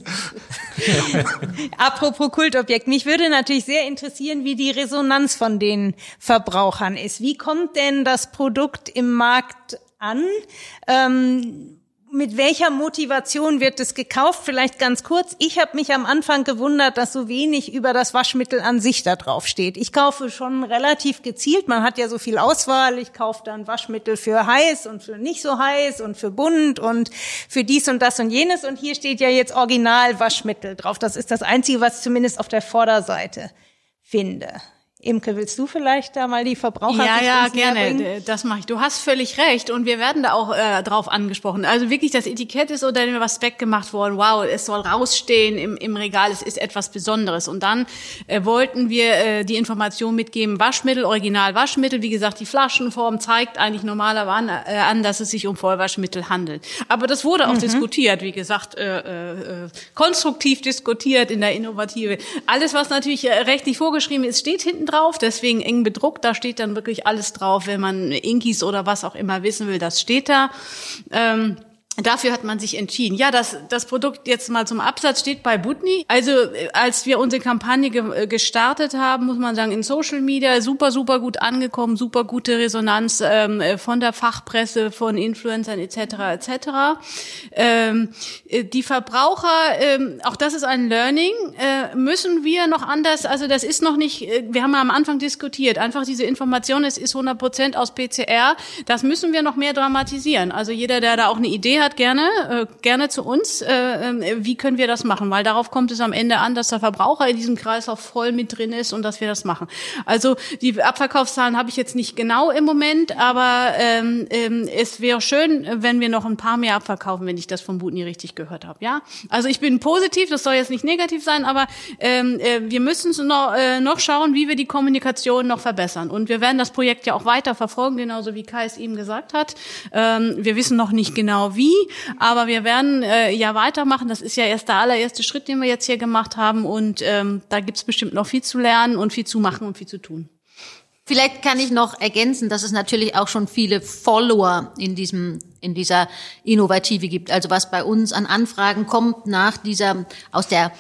Apropos Kultobjekt, mich würde natürlich sehr interessieren, wie die Resonanz von den Verbrauchern ist. Wie kommt denn das Produkt im Markt an? Ähm, mit welcher Motivation wird es gekauft? Vielleicht ganz kurz. Ich habe mich am Anfang gewundert, dass so wenig über das Waschmittel an sich da drauf steht. Ich kaufe schon relativ gezielt. Man hat ja so viel Auswahl. Ich kaufe dann Waschmittel für heiß und für nicht so heiß und für bunt und für dies und das und jenes. Und hier steht ja jetzt Original Waschmittel drauf. Das ist das Einzige, was ich zumindest auf der Vorderseite finde. Imke, willst du vielleicht da mal die Verbraucher Ja, ja, gerne. Das mache ich. Du hast völlig recht und wir werden da auch äh, drauf angesprochen. Also wirklich, das Etikett ist oder was weggemacht worden. Wow, es soll rausstehen im, im Regal. Es ist etwas Besonderes. Und dann äh, wollten wir äh, die Information mitgeben: Waschmittel, Original Waschmittel. Wie gesagt, die Flaschenform zeigt eigentlich normalerweise an, äh, an dass es sich um Vollwaschmittel handelt. Aber das wurde auch mhm. diskutiert. Wie gesagt, äh, äh, konstruktiv diskutiert in der Innovative. Alles, was natürlich äh, rechtlich vorgeschrieben ist, steht hinten drauf gekauft, deswegen eng bedruckt. Da steht dann wirklich alles drauf, wenn man Inkis oder was auch immer wissen will, das steht da. Ähm, Dafür hat man sich entschieden. Ja, das, das Produkt jetzt mal zum Absatz steht bei Butni. Also äh, als wir unsere Kampagne ge äh, gestartet haben, muss man sagen, in Social Media super, super gut angekommen, super gute Resonanz ähm, äh, von der Fachpresse, von Influencern etc. etc. Ähm, die Verbraucher, ähm, auch das ist ein Learning, äh, müssen wir noch anders, also das ist noch nicht, wir haben ja am Anfang diskutiert, einfach diese Information, es ist 100 Prozent aus PCR, das müssen wir noch mehr dramatisieren. Also jeder, der da auch eine Idee hat, hat, gerne, äh, gerne zu uns. Äh, äh, wie können wir das machen? Weil darauf kommt es am Ende an, dass der Verbraucher in diesem Kreislauf voll mit drin ist und dass wir das machen. Also die Abverkaufszahlen habe ich jetzt nicht genau im Moment, aber ähm, ähm, es wäre schön, wenn wir noch ein paar mehr abverkaufen, wenn ich das von Butni richtig gehört habe. Ja, also ich bin positiv, das soll jetzt nicht negativ sein, aber ähm, äh, wir müssen noch, äh, noch schauen, wie wir die Kommunikation noch verbessern. Und wir werden das Projekt ja auch weiter verfolgen, genauso wie Kai es eben gesagt hat. Ähm, wir wissen noch nicht genau wie, aber wir werden äh, ja weitermachen. Das ist ja erst der allererste Schritt, den wir jetzt hier gemacht haben. Und ähm, da gibt's bestimmt noch viel zu lernen und viel zu machen und viel zu tun. Vielleicht kann ich noch ergänzen, dass es natürlich auch schon viele Follower in diesem in dieser Innovative gibt. Also was bei uns an Anfragen kommt nach dieser aus der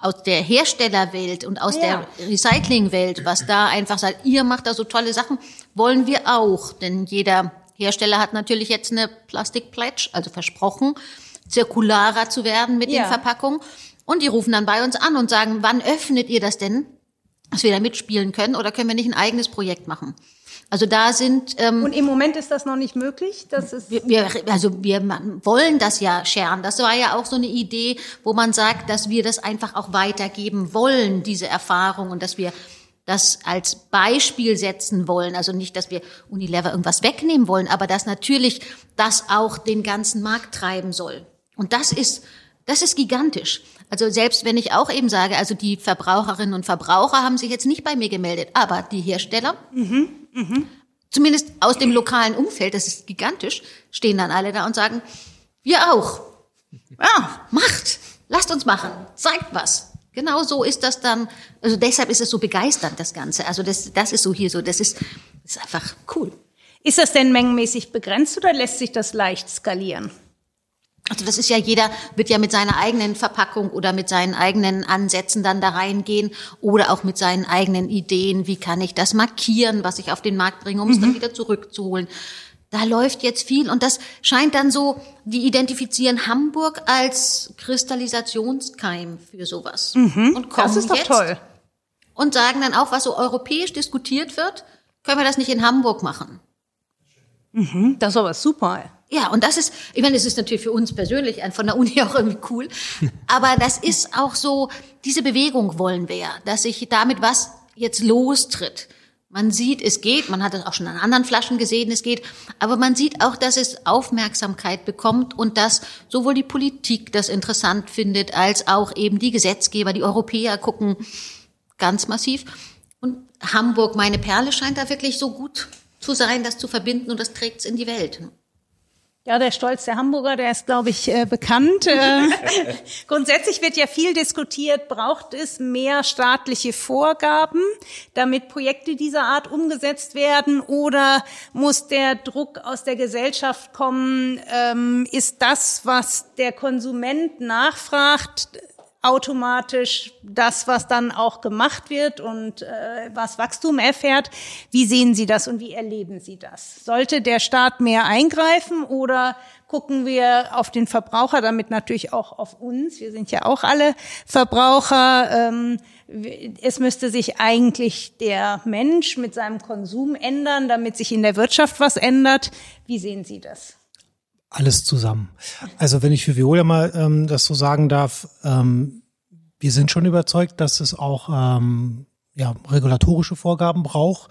aus der Herstellerwelt und aus ja. der Recyclingwelt, was da einfach sagt, ihr macht da so tolle Sachen, wollen wir auch, denn jeder Hersteller hat natürlich jetzt eine Plastic Pledge, also versprochen, zirkularer zu werden mit ja. den Verpackungen. Und die rufen dann bei uns an und sagen, wann öffnet ihr das denn, dass wir da mitspielen können oder können wir nicht ein eigenes Projekt machen? Also da sind ähm, und im Moment ist das noch nicht möglich. Das ist wir, wir, also wir wollen das ja scheren. Das war ja auch so eine Idee, wo man sagt, dass wir das einfach auch weitergeben wollen, diese Erfahrung und dass wir das als Beispiel setzen wollen. Also nicht, dass wir Unilever irgendwas wegnehmen wollen, aber dass natürlich das auch den ganzen Markt treiben soll. Und das ist, das ist gigantisch. Also selbst wenn ich auch eben sage, also die Verbraucherinnen und Verbraucher haben sich jetzt nicht bei mir gemeldet, aber die Hersteller, mhm, mh. zumindest aus dem lokalen Umfeld, das ist gigantisch, stehen dann alle da und sagen, wir auch. Ja, macht, lasst uns machen, zeigt was. Genau so ist das dann. Also deshalb ist es so begeisternd, das Ganze. Also das, das ist so hier so, das ist, das ist einfach cool. Ist das denn mengenmäßig begrenzt oder lässt sich das leicht skalieren? Also das ist ja jeder wird ja mit seiner eigenen Verpackung oder mit seinen eigenen Ansätzen dann da reingehen oder auch mit seinen eigenen Ideen. Wie kann ich das markieren, was ich auf den Markt bringe, um mhm. es dann mhm. wieder zurückzuholen? Da läuft jetzt viel und das scheint dann so, die identifizieren Hamburg als Kristallisationskeim für sowas. Mhm, und kommen das ist doch jetzt toll. Und sagen dann auch, was so europäisch diskutiert wird, können wir das nicht in Hamburg machen. Mhm, das ist aber super. Ja, und das ist, ich meine, das ist natürlich für uns persönlich von der Uni auch irgendwie cool, aber das ist auch so, diese Bewegung wollen wir ja, dass sich damit was jetzt lostritt. Man sieht, es geht, man hat es auch schon an anderen Flaschen gesehen, es geht, aber man sieht auch, dass es Aufmerksamkeit bekommt und dass sowohl die Politik das interessant findet, als auch eben die Gesetzgeber, die Europäer gucken ganz massiv. Und Hamburg, meine Perle, scheint da wirklich so gut zu sein, das zu verbinden und das trägt es in die Welt. Ja, der Stolz der Hamburger, der ist, glaube ich, äh, bekannt. Äh, grundsätzlich wird ja viel diskutiert, braucht es mehr staatliche Vorgaben, damit Projekte dieser Art umgesetzt werden oder muss der Druck aus der Gesellschaft kommen? Ähm, ist das, was der Konsument nachfragt, automatisch das, was dann auch gemacht wird und äh, was Wachstum erfährt. Wie sehen Sie das und wie erleben Sie das? Sollte der Staat mehr eingreifen oder gucken wir auf den Verbraucher, damit natürlich auch auf uns? Wir sind ja auch alle Verbraucher. Ähm, es müsste sich eigentlich der Mensch mit seinem Konsum ändern, damit sich in der Wirtschaft was ändert. Wie sehen Sie das? Alles zusammen. Also wenn ich für Viola mal ähm, das so sagen darf, ähm, wir sind schon überzeugt, dass es auch ähm, ja, regulatorische Vorgaben braucht.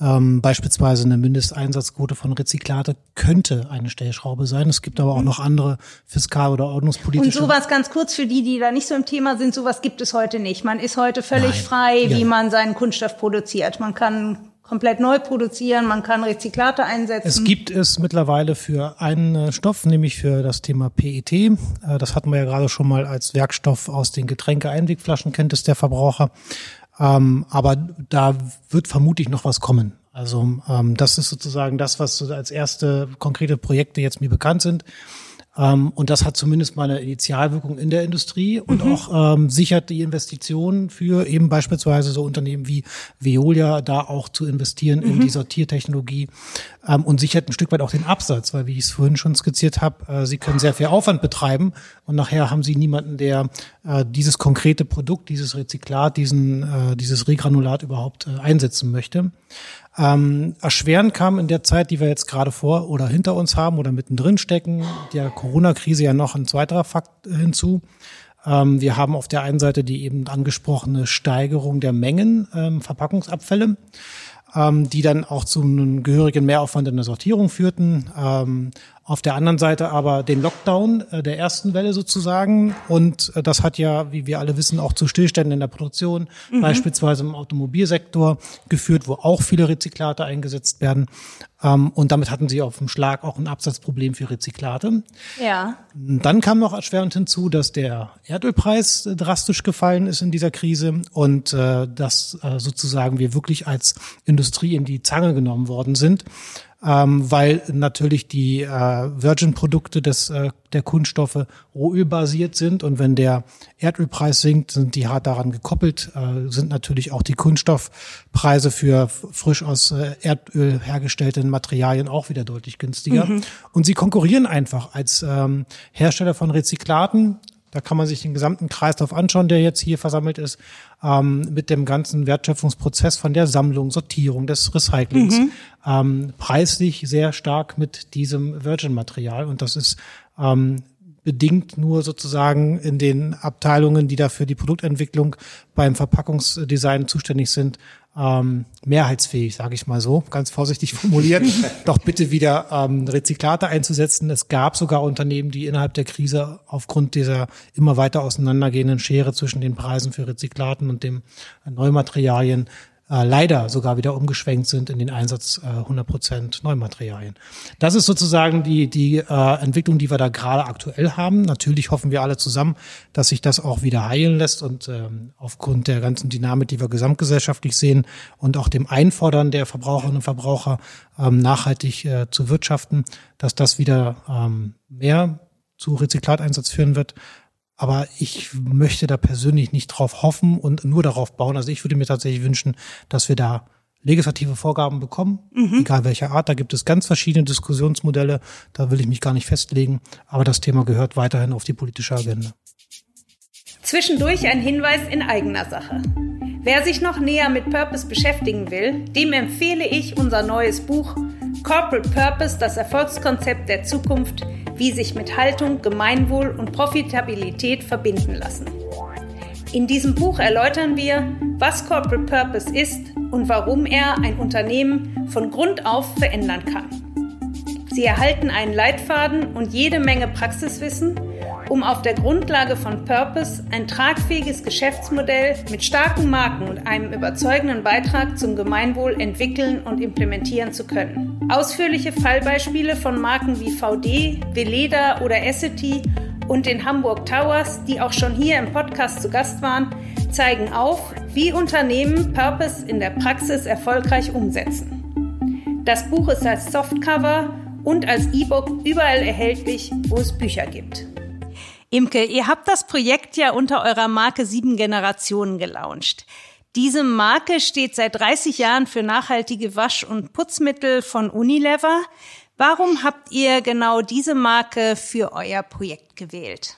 Ähm, beispielsweise eine Mindesteinsatzquote von Rezyklate könnte eine Stellschraube sein. Es gibt aber auch noch andere fiskal- oder ordnungspolitische. Und sowas ganz kurz für die, die da nicht so im Thema sind, sowas gibt es heute nicht. Man ist heute völlig Nein. frei, wie ja. man seinen Kunststoff produziert. Man kann komplett neu produzieren, man kann Rezyklate einsetzen. Es gibt es mittlerweile für einen Stoff, nämlich für das Thema PET. Äh, das hatten wir ja gerade schon mal als Werkstoff aus den Getränke-Einwegflaschen, kennt es der Verbraucher. Ähm, aber da wird vermutlich noch was kommen. Also ähm, das ist sozusagen das, was als erste konkrete Projekte jetzt mir bekannt sind. Ähm, und das hat zumindest mal eine Initialwirkung in der Industrie und mhm. auch ähm, sichert die Investitionen für eben beispielsweise so Unternehmen wie Veolia da auch zu investieren mhm. in die Sortiertechnologie ähm, und sichert ein Stück weit auch den Absatz, weil wie ich es vorhin schon skizziert habe, äh, sie können sehr viel Aufwand betreiben und nachher haben sie niemanden, der äh, dieses konkrete Produkt, dieses Rezyklat, diesen, äh, dieses Regranulat überhaupt äh, einsetzen möchte. Ähm, erschwerend kam in der Zeit, die wir jetzt gerade vor oder hinter uns haben oder mittendrin stecken, der Corona-Krise ja noch ein zweiterer Fakt hinzu. Ähm, wir haben auf der einen Seite die eben angesprochene Steigerung der Mengen ähm, Verpackungsabfälle, ähm, die dann auch zu einem gehörigen Mehraufwand in der Sortierung führten. Auf der anderen Seite aber den Lockdown äh, der ersten Welle sozusagen. Und äh, das hat ja, wie wir alle wissen, auch zu Stillständen in der Produktion, mhm. beispielsweise im Automobilsektor geführt, wo auch viele Rezyklate eingesetzt werden. Ähm, und damit hatten sie auf dem Schlag auch ein Absatzproblem für Rezyklate. Ja. Dann kam noch erschwerend hinzu, dass der Erdölpreis äh, drastisch gefallen ist in dieser Krise und dass sozusagen wir wirklich als Industrie in die Zange genommen worden sind ähm, weil natürlich die äh, Virgin-Produkte des äh, der Kunststoffe rohölbasiert sind und wenn der Erdölpreis sinkt, sind die hart daran gekoppelt, äh, sind natürlich auch die Kunststoffpreise für frisch aus äh, Erdöl hergestellte Materialien auch wieder deutlich günstiger. Mhm. Und sie konkurrieren einfach als ähm, Hersteller von Rezyklaten da kann man sich den gesamten Kreislauf anschauen, der jetzt hier versammelt ist, ähm, mit dem ganzen Wertschöpfungsprozess von der Sammlung, Sortierung, des Recyclings, mhm. ähm, preislich sehr stark mit diesem Virgin-Material. Und das ist ähm, bedingt nur sozusagen in den Abteilungen, die dafür die Produktentwicklung beim Verpackungsdesign zuständig sind, ähm, mehrheitsfähig, sage ich mal so, ganz vorsichtig formuliert, doch bitte wieder ähm, Rezyklate einzusetzen. Es gab sogar Unternehmen, die innerhalb der Krise aufgrund dieser immer weiter auseinandergehenden Schere zwischen den Preisen für Rezyklaten und dem Neumaterialien äh, leider sogar wieder umgeschwenkt sind in den Einsatz äh, 100% Neumaterialien. Das ist sozusagen die, die äh, Entwicklung, die wir da gerade aktuell haben. Natürlich hoffen wir alle zusammen, dass sich das auch wieder heilen lässt und ähm, aufgrund der ganzen Dynamik, die wir gesamtgesellschaftlich sehen und auch dem Einfordern der Verbraucherinnen und Verbraucher ähm, nachhaltig äh, zu wirtschaften, dass das wieder ähm, mehr zu Rezyklateinsatz führen wird. Aber ich möchte da persönlich nicht drauf hoffen und nur darauf bauen. Also ich würde mir tatsächlich wünschen, dass wir da legislative Vorgaben bekommen, mhm. egal welcher Art. Da gibt es ganz verschiedene Diskussionsmodelle. Da will ich mich gar nicht festlegen. Aber das Thema gehört weiterhin auf die politische Agenda. Zwischendurch ein Hinweis in eigener Sache. Wer sich noch näher mit Purpose beschäftigen will, dem empfehle ich unser neues Buch Corporate Purpose, das Erfolgskonzept der Zukunft, wie sich mit Haltung, Gemeinwohl und Profitabilität verbinden lassen. In diesem Buch erläutern wir, was Corporate Purpose ist und warum er ein Unternehmen von Grund auf verändern kann. Sie erhalten einen Leitfaden und jede Menge Praxiswissen, um auf der Grundlage von Purpose ein tragfähiges Geschäftsmodell mit starken Marken und einem überzeugenden Beitrag zum Gemeinwohl entwickeln und implementieren zu können. Ausführliche Fallbeispiele von Marken wie VD, Veleda oder Essity und den Hamburg Towers, die auch schon hier im Podcast zu Gast waren, zeigen auf, wie Unternehmen Purpose in der Praxis erfolgreich umsetzen. Das Buch ist als Softcover und als E-Book überall erhältlich, wo es Bücher gibt. Imke, ihr habt das Projekt ja unter eurer Marke Sieben Generationen gelauncht. Diese Marke steht seit 30 Jahren für nachhaltige Wasch- und Putzmittel von Unilever. Warum habt ihr genau diese Marke für euer Projekt gewählt?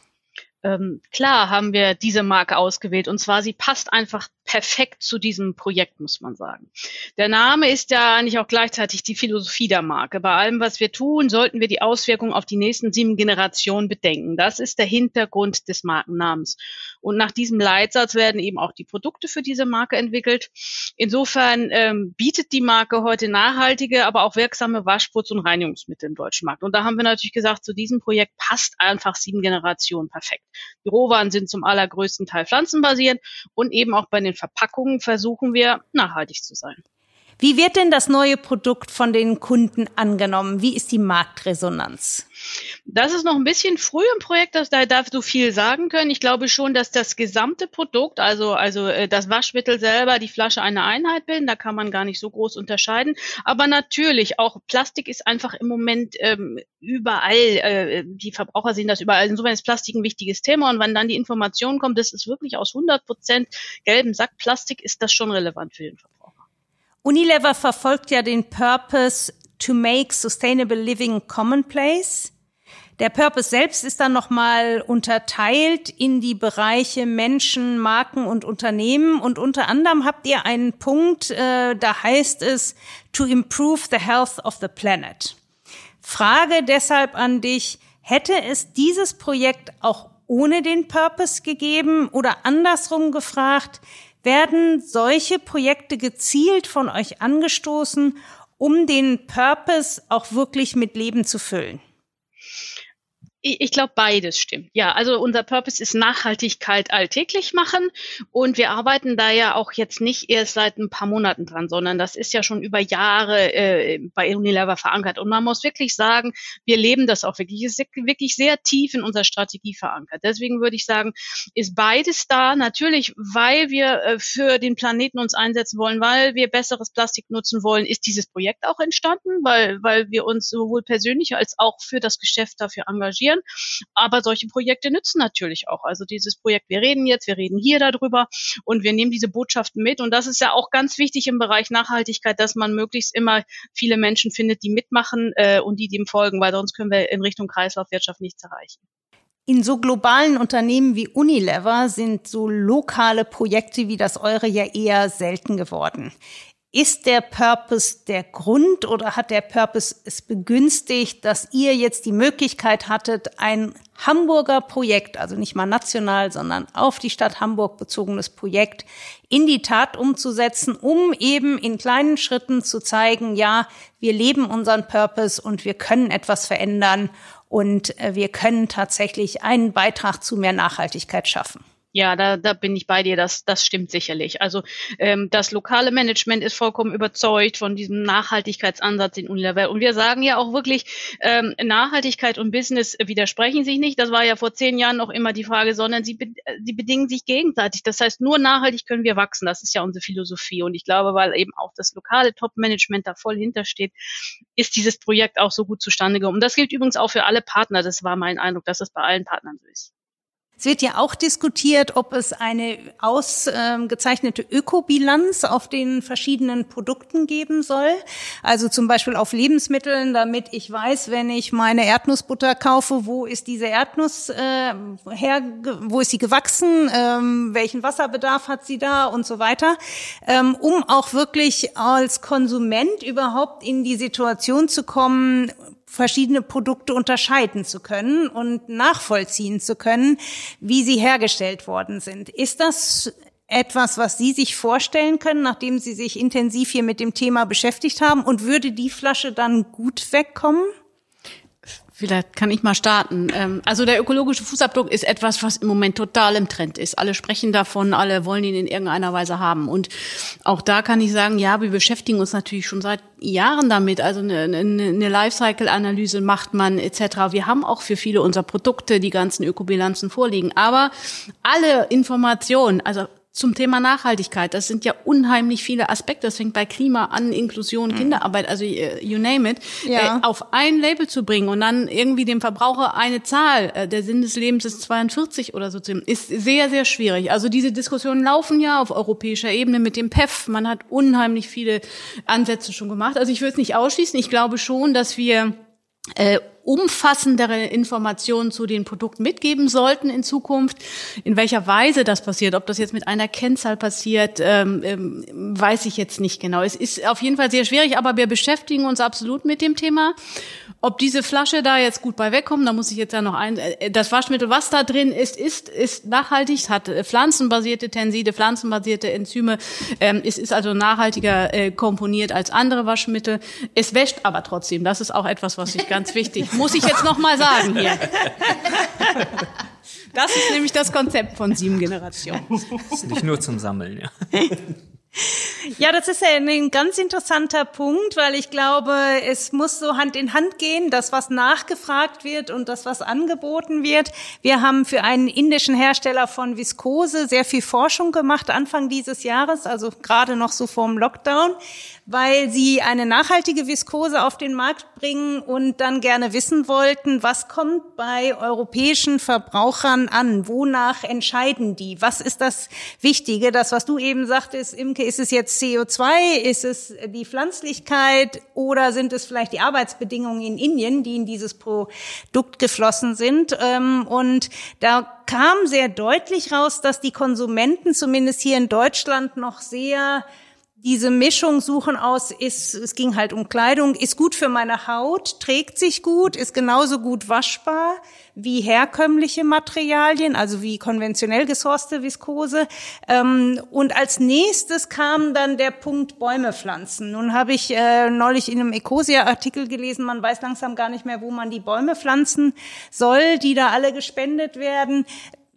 Ähm, klar haben wir diese Marke ausgewählt und zwar sie passt einfach perfekt zu diesem Projekt, muss man sagen. Der Name ist ja eigentlich auch gleichzeitig die Philosophie der Marke. Bei allem, was wir tun, sollten wir die Auswirkungen auf die nächsten sieben Generationen bedenken. Das ist der Hintergrund des Markennamens. Und nach diesem Leitsatz werden eben auch die Produkte für diese Marke entwickelt. Insofern ähm, bietet die Marke heute nachhaltige, aber auch wirksame Waschputz- und Reinigungsmittel im deutschen Markt. Und da haben wir natürlich gesagt, zu diesem Projekt passt einfach sieben Generationen perfekt. Die Rohwaren sind zum allergrößten Teil pflanzenbasierend und eben auch bei den Verpackungen versuchen wir nachhaltig zu sein. Wie wird denn das neue Produkt von den Kunden angenommen? Wie ist die Marktresonanz? Das ist noch ein bisschen früh im Projekt, dass da darf so viel sagen können. Ich glaube schon, dass das gesamte Produkt, also, also äh, das Waschmittel selber, die Flasche eine Einheit bilden. Da kann man gar nicht so groß unterscheiden. Aber natürlich, auch Plastik ist einfach im Moment ähm, überall, äh, die Verbraucher sehen das überall. Insofern ist Plastik ein wichtiges Thema. Und wenn dann die Information kommt, das ist wirklich aus 100 Prozent gelben Sack Plastik, ist das schon relevant für den Verbraucher. Unilever verfolgt ja den Purpose to make sustainable living commonplace. Der Purpose selbst ist dann nochmal unterteilt in die Bereiche Menschen, Marken und Unternehmen. Und unter anderem habt ihr einen Punkt, äh, da heißt es, to improve the health of the planet. Frage deshalb an dich, hätte es dieses Projekt auch ohne den Purpose gegeben oder andersrum gefragt, werden solche Projekte gezielt von euch angestoßen, um den Purpose auch wirklich mit Leben zu füllen? Ich glaube, beides stimmt. Ja, also unser Purpose ist Nachhaltigkeit alltäglich machen und wir arbeiten da ja auch jetzt nicht erst seit ein paar Monaten dran, sondern das ist ja schon über Jahre äh, bei Unilever verankert. Und man muss wirklich sagen, wir leben das auch wirklich. Ist wirklich sehr tief in unserer Strategie verankert. Deswegen würde ich sagen, ist beides da. Natürlich, weil wir äh, für den Planeten uns einsetzen wollen, weil wir besseres Plastik nutzen wollen, ist dieses Projekt auch entstanden, weil, weil wir uns sowohl persönlich als auch für das Geschäft dafür engagieren finanzieren. Aber solche Projekte nützen natürlich auch. Also dieses Projekt, wir reden jetzt, wir reden hier darüber und wir nehmen diese Botschaften mit. Und das ist ja auch ganz wichtig im Bereich Nachhaltigkeit, dass man möglichst immer viele Menschen findet, die mitmachen äh, und die dem folgen, weil sonst können wir in Richtung Kreislaufwirtschaft nichts erreichen. In so globalen Unternehmen wie Unilever sind so lokale Projekte wie das eure ja eher selten geworden. Ist der Purpose der Grund oder hat der Purpose es begünstigt, dass ihr jetzt die Möglichkeit hattet, ein Hamburger Projekt, also nicht mal national, sondern auf die Stadt Hamburg bezogenes Projekt in die Tat umzusetzen, um eben in kleinen Schritten zu zeigen, ja, wir leben unseren Purpose und wir können etwas verändern und äh, wir können tatsächlich einen Beitrag zu mehr Nachhaltigkeit schaffen. Ja, da, da bin ich bei dir, das, das stimmt sicherlich. Also ähm, das lokale Management ist vollkommen überzeugt von diesem Nachhaltigkeitsansatz in Unilever. Und wir sagen ja auch wirklich, ähm, Nachhaltigkeit und Business widersprechen sich nicht. Das war ja vor zehn Jahren noch immer die Frage, sondern sie, sie bedingen sich gegenseitig. Das heißt, nur nachhaltig können wir wachsen. Das ist ja unsere Philosophie. Und ich glaube, weil eben auch das lokale Top-Management da voll hintersteht, ist dieses Projekt auch so gut zustande gekommen. Und das gilt übrigens auch für alle Partner. Das war mein Eindruck, dass das bei allen Partnern so ist. Es wird ja auch diskutiert, ob es eine ausgezeichnete Ökobilanz auf den verschiedenen Produkten geben soll. Also zum Beispiel auf Lebensmitteln, damit ich weiß, wenn ich meine Erdnussbutter kaufe, wo ist diese Erdnuss äh, her, wo ist sie gewachsen, ähm, welchen Wasserbedarf hat sie da und so weiter, ähm, um auch wirklich als Konsument überhaupt in die Situation zu kommen, verschiedene Produkte unterscheiden zu können und nachvollziehen zu können, wie sie hergestellt worden sind. Ist das etwas, was Sie sich vorstellen können, nachdem Sie sich intensiv hier mit dem Thema beschäftigt haben? Und würde die Flasche dann gut wegkommen? Vielleicht kann ich mal starten. Ähm, also der ökologische Fußabdruck ist etwas, was im Moment total im Trend ist. Alle sprechen davon, alle wollen ihn in irgendeiner Weise haben. Und auch da kann ich sagen, ja, wir beschäftigen uns natürlich schon seit Jahren damit. Also eine, eine Lifecycle-Analyse macht man etc. Wir haben auch für viele unserer Produkte die ganzen Ökobilanzen vorliegen. Aber alle Informationen, also zum Thema Nachhaltigkeit. Das sind ja unheimlich viele Aspekte. Das fängt bei Klima an, Inklusion, mhm. Kinderarbeit, also äh, you name it, ja. äh, auf ein Label zu bringen und dann irgendwie dem Verbraucher eine Zahl, äh, der Sinn des Lebens ist 42 oder so zu nehmen, ist sehr, sehr schwierig. Also diese Diskussionen laufen ja auf europäischer Ebene mit dem PEF. Man hat unheimlich viele Ansätze schon gemacht. Also ich würde es nicht ausschließen. Ich glaube schon, dass wir äh, umfassendere Informationen zu den Produkten mitgeben sollten in Zukunft. In welcher Weise das passiert, ob das jetzt mit einer Kennzahl passiert, ähm, ähm, weiß ich jetzt nicht genau. Es ist auf jeden Fall sehr schwierig, aber wir beschäftigen uns absolut mit dem Thema. Ob diese Flasche da jetzt gut bei wegkommt, da muss ich jetzt ja noch ein, äh, das Waschmittel, was da drin ist, ist, ist nachhaltig, hat äh, pflanzenbasierte Tenside, pflanzenbasierte Enzyme, ähm, es ist also nachhaltiger äh, komponiert als andere Waschmittel. Es wäscht aber trotzdem, das ist auch etwas, was ich ganz wichtig, muss ich jetzt noch mal sagen hier. Das ist nämlich das Konzept von sieben Generationen. Das ist nicht nur zum Sammeln, ja. Ja, das ist ja ein ganz interessanter Punkt, weil ich glaube, es muss so Hand in Hand gehen, das, was nachgefragt wird und das, was angeboten wird. Wir haben für einen indischen Hersteller von Viskose sehr viel Forschung gemacht Anfang dieses Jahres, also gerade noch so vorm Lockdown, weil sie eine nachhaltige Viskose auf den Markt bringen und dann gerne wissen wollten, was kommt bei europäischen Verbrauchern an? Wonach entscheiden die? Was ist das Wichtige? Das, was du eben sagtest, Imke, ist es jetzt CO2? Ist es die Pflanzlichkeit? Oder sind es vielleicht die Arbeitsbedingungen in Indien, die in dieses Produkt geflossen sind? Ähm, und da kam sehr deutlich raus, dass die Konsumenten zumindest hier in Deutschland noch sehr diese Mischung suchen aus, ist, es ging halt um Kleidung, ist gut für meine Haut, trägt sich gut, ist genauso gut waschbar wie herkömmliche Materialien, also wie konventionell gesourcete Viskose. Ähm, und als nächstes kam dann der Punkt Bäume pflanzen. Nun habe ich äh, neulich in einem Ecosia-Artikel gelesen, man weiß langsam gar nicht mehr, wo man die Bäume pflanzen soll, die da alle gespendet werden.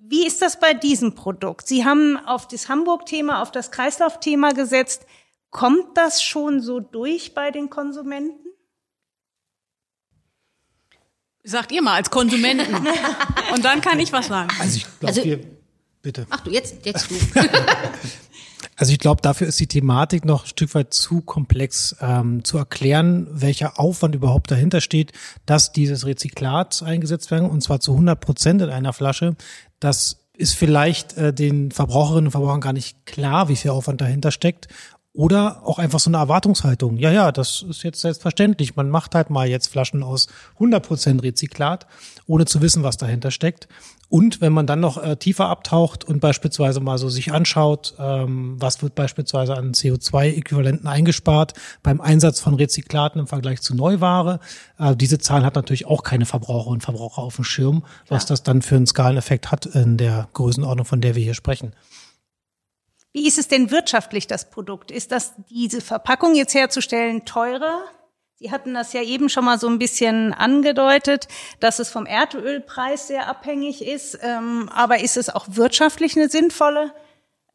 Wie ist das bei diesem Produkt? Sie haben auf das Hamburg-Thema, auf das Kreislauf-Thema gesetzt. Kommt das schon so durch bei den Konsumenten? Sagt ihr mal als Konsumenten. Und dann kann ich was sagen. Also ich glaube, Also- wir, bitte. Ach du, jetzt, jetzt du. Also ich glaube, dafür ist die Thematik noch ein Stück weit zu komplex ähm, zu erklären, welcher Aufwand überhaupt dahinter steht, dass dieses Rezyklat eingesetzt werden und zwar zu 100 Prozent in einer Flasche. Das ist vielleicht äh, den Verbraucherinnen und Verbrauchern gar nicht klar, wie viel Aufwand dahinter steckt. Oder auch einfach so eine Erwartungshaltung. Ja, ja, das ist jetzt selbstverständlich. Man macht halt mal jetzt Flaschen aus 100% Rezyklat, ohne zu wissen, was dahinter steckt. Und wenn man dann noch äh, tiefer abtaucht und beispielsweise mal so sich anschaut, ähm, was wird beispielsweise an CO2-Äquivalenten eingespart beim Einsatz von Rezyklaten im Vergleich zu Neuware, äh, diese Zahlen hat natürlich auch keine Verbraucherinnen und Verbraucher auf dem Schirm, was das dann für einen Skaleneffekt hat in der Größenordnung, von der wir hier sprechen. Wie ist es denn wirtschaftlich, das Produkt? Ist das diese Verpackung jetzt herzustellen teurer? Sie hatten das ja eben schon mal so ein bisschen angedeutet, dass es vom Erdölpreis sehr abhängig ist. Ähm, aber ist es auch wirtschaftlich eine sinnvolle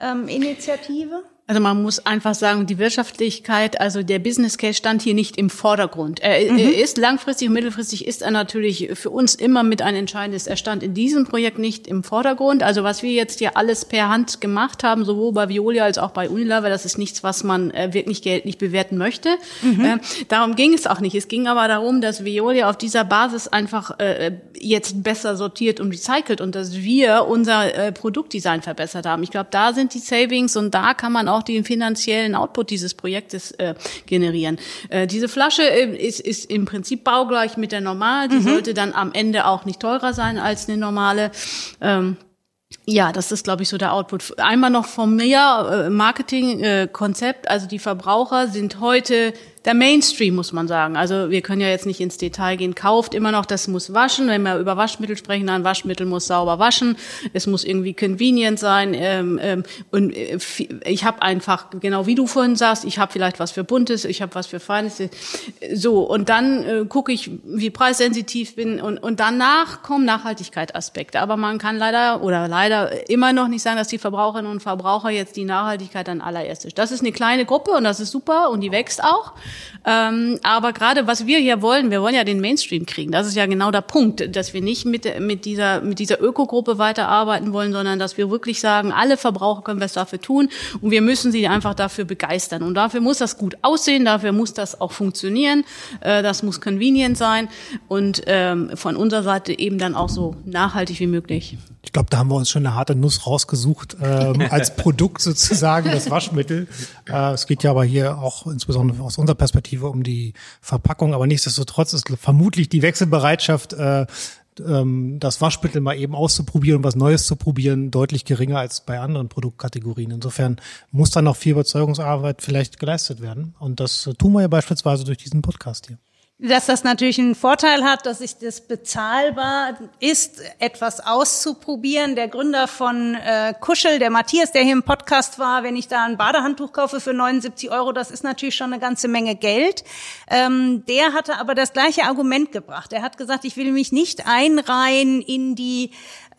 ähm, Initiative? Also man muss einfach sagen, die Wirtschaftlichkeit, also der Business Case stand hier nicht im Vordergrund. Er, er ist langfristig und mittelfristig ist er natürlich für uns immer mit ein entscheidendes. Er stand in diesem Projekt nicht im Vordergrund. Also was wir jetzt hier alles per Hand gemacht haben, sowohl bei Violia als auch bei Unilever, das ist nichts, was man äh, wirklich geldlich bewerten möchte. Äh, darum ging es auch nicht. Es ging aber darum, dass Violia auf dieser Basis einfach äh, jetzt besser sortiert und recycelt und dass wir unser äh, Produktdesign verbessert haben. Ich glaube, da sind die Savings und da kann man auch den finanziellen Output dieses Projektes äh, generieren. Äh, diese Flasche äh, ist, ist im Prinzip baugleich mit der normalen. Die sollte dann am Ende auch nicht teurer sein als eine normale. Ähm, ja, das ist, glaube ich, so der Output. Einmal noch vom mir äh, Marketing-Konzept. also die Verbraucher sind heute der Mainstream, muss man sagen. Also wir können ja jetzt nicht ins Detail gehen. Kauft immer noch, das muss waschen. Wenn wir über Waschmittel sprechen, dann Waschmittel muss sauber waschen. Es muss irgendwie convenient sein. Ähm, ähm, und äh, ich habe einfach, genau wie du vorhin sagst, ich habe vielleicht was für Buntes, ich habe was für Feines. So, und dann äh, gucke ich, wie preissensitiv bin. Und, und danach kommen Nachhaltigkeitsaspekte. Aber man kann leider oder leider immer noch nicht sagen, dass die Verbraucherinnen und Verbraucher jetzt die Nachhaltigkeit an allererstes. Das ist eine kleine Gruppe und das ist super und die wächst auch. Ähm, aber gerade was wir hier wollen, wir wollen ja den Mainstream kriegen. Das ist ja genau der Punkt, dass wir nicht mit, mit dieser, mit dieser Ökogruppe weiterarbeiten wollen, sondern dass wir wirklich sagen, alle Verbraucher können was dafür tun und wir müssen sie einfach dafür begeistern. Und dafür muss das gut aussehen, dafür muss das auch funktionieren, äh, das muss convenient sein und ähm, von unserer Seite eben dann auch so nachhaltig wie möglich. Ich glaube, da haben wir uns schon eine harte Nuss rausgesucht, ähm, als Produkt sozusagen, das Waschmittel. Äh, es geht ja aber hier auch insbesondere aus unserer Perspektive um die Verpackung, aber nichtsdestotrotz ist vermutlich die Wechselbereitschaft, äh, ähm, das Waschmittel mal eben auszuprobieren und was Neues zu probieren, deutlich geringer als bei anderen Produktkategorien. Insofern muss da noch viel Überzeugungsarbeit vielleicht geleistet werden. Und das äh, tun wir ja beispielsweise durch diesen Podcast hier. Dass das natürlich einen Vorteil hat, dass sich das bezahlbar ist, etwas auszuprobieren. Der Gründer von äh, Kuschel, der Matthias, der hier im Podcast war, wenn ich da ein Badehandtuch kaufe für 79 Euro, das ist natürlich schon eine ganze Menge Geld. Ähm, der hatte aber das gleiche Argument gebracht. Er hat gesagt, ich will mich nicht einreihen in die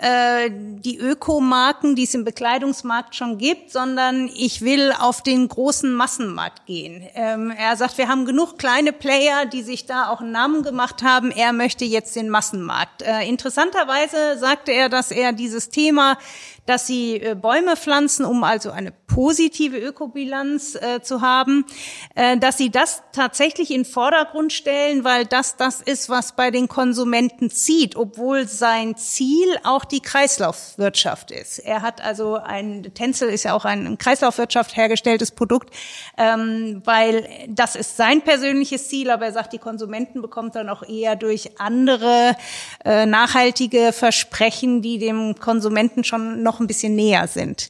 äh, die Ökomarken, die es im Bekleidungsmarkt schon gibt, sondern ich will auf den großen Massenmarkt gehen. Ähm, er sagt, wir haben genug kleine Player, die sich da auch einen Namen gemacht haben. Er möchte jetzt den Massenmarkt. Äh, interessanterweise sagte er, dass er dieses Thema dass sie äh, Bäume pflanzen, um also eine positive Ökobilanz äh, zu haben, äh, dass sie das tatsächlich in Vordergrund stellen, weil das das ist, was bei den Konsumenten zieht, obwohl sein Ziel auch die Kreislaufwirtschaft ist. Er hat also ein, Tänzel ist ja auch ein Kreislaufwirtschaft hergestelltes Produkt, ähm, weil das ist sein persönliches Ziel, aber er sagt, die Konsumenten bekommt dann auch eher durch andere äh, nachhaltige Versprechen, die dem Konsumenten schon noch ein bisschen näher sind.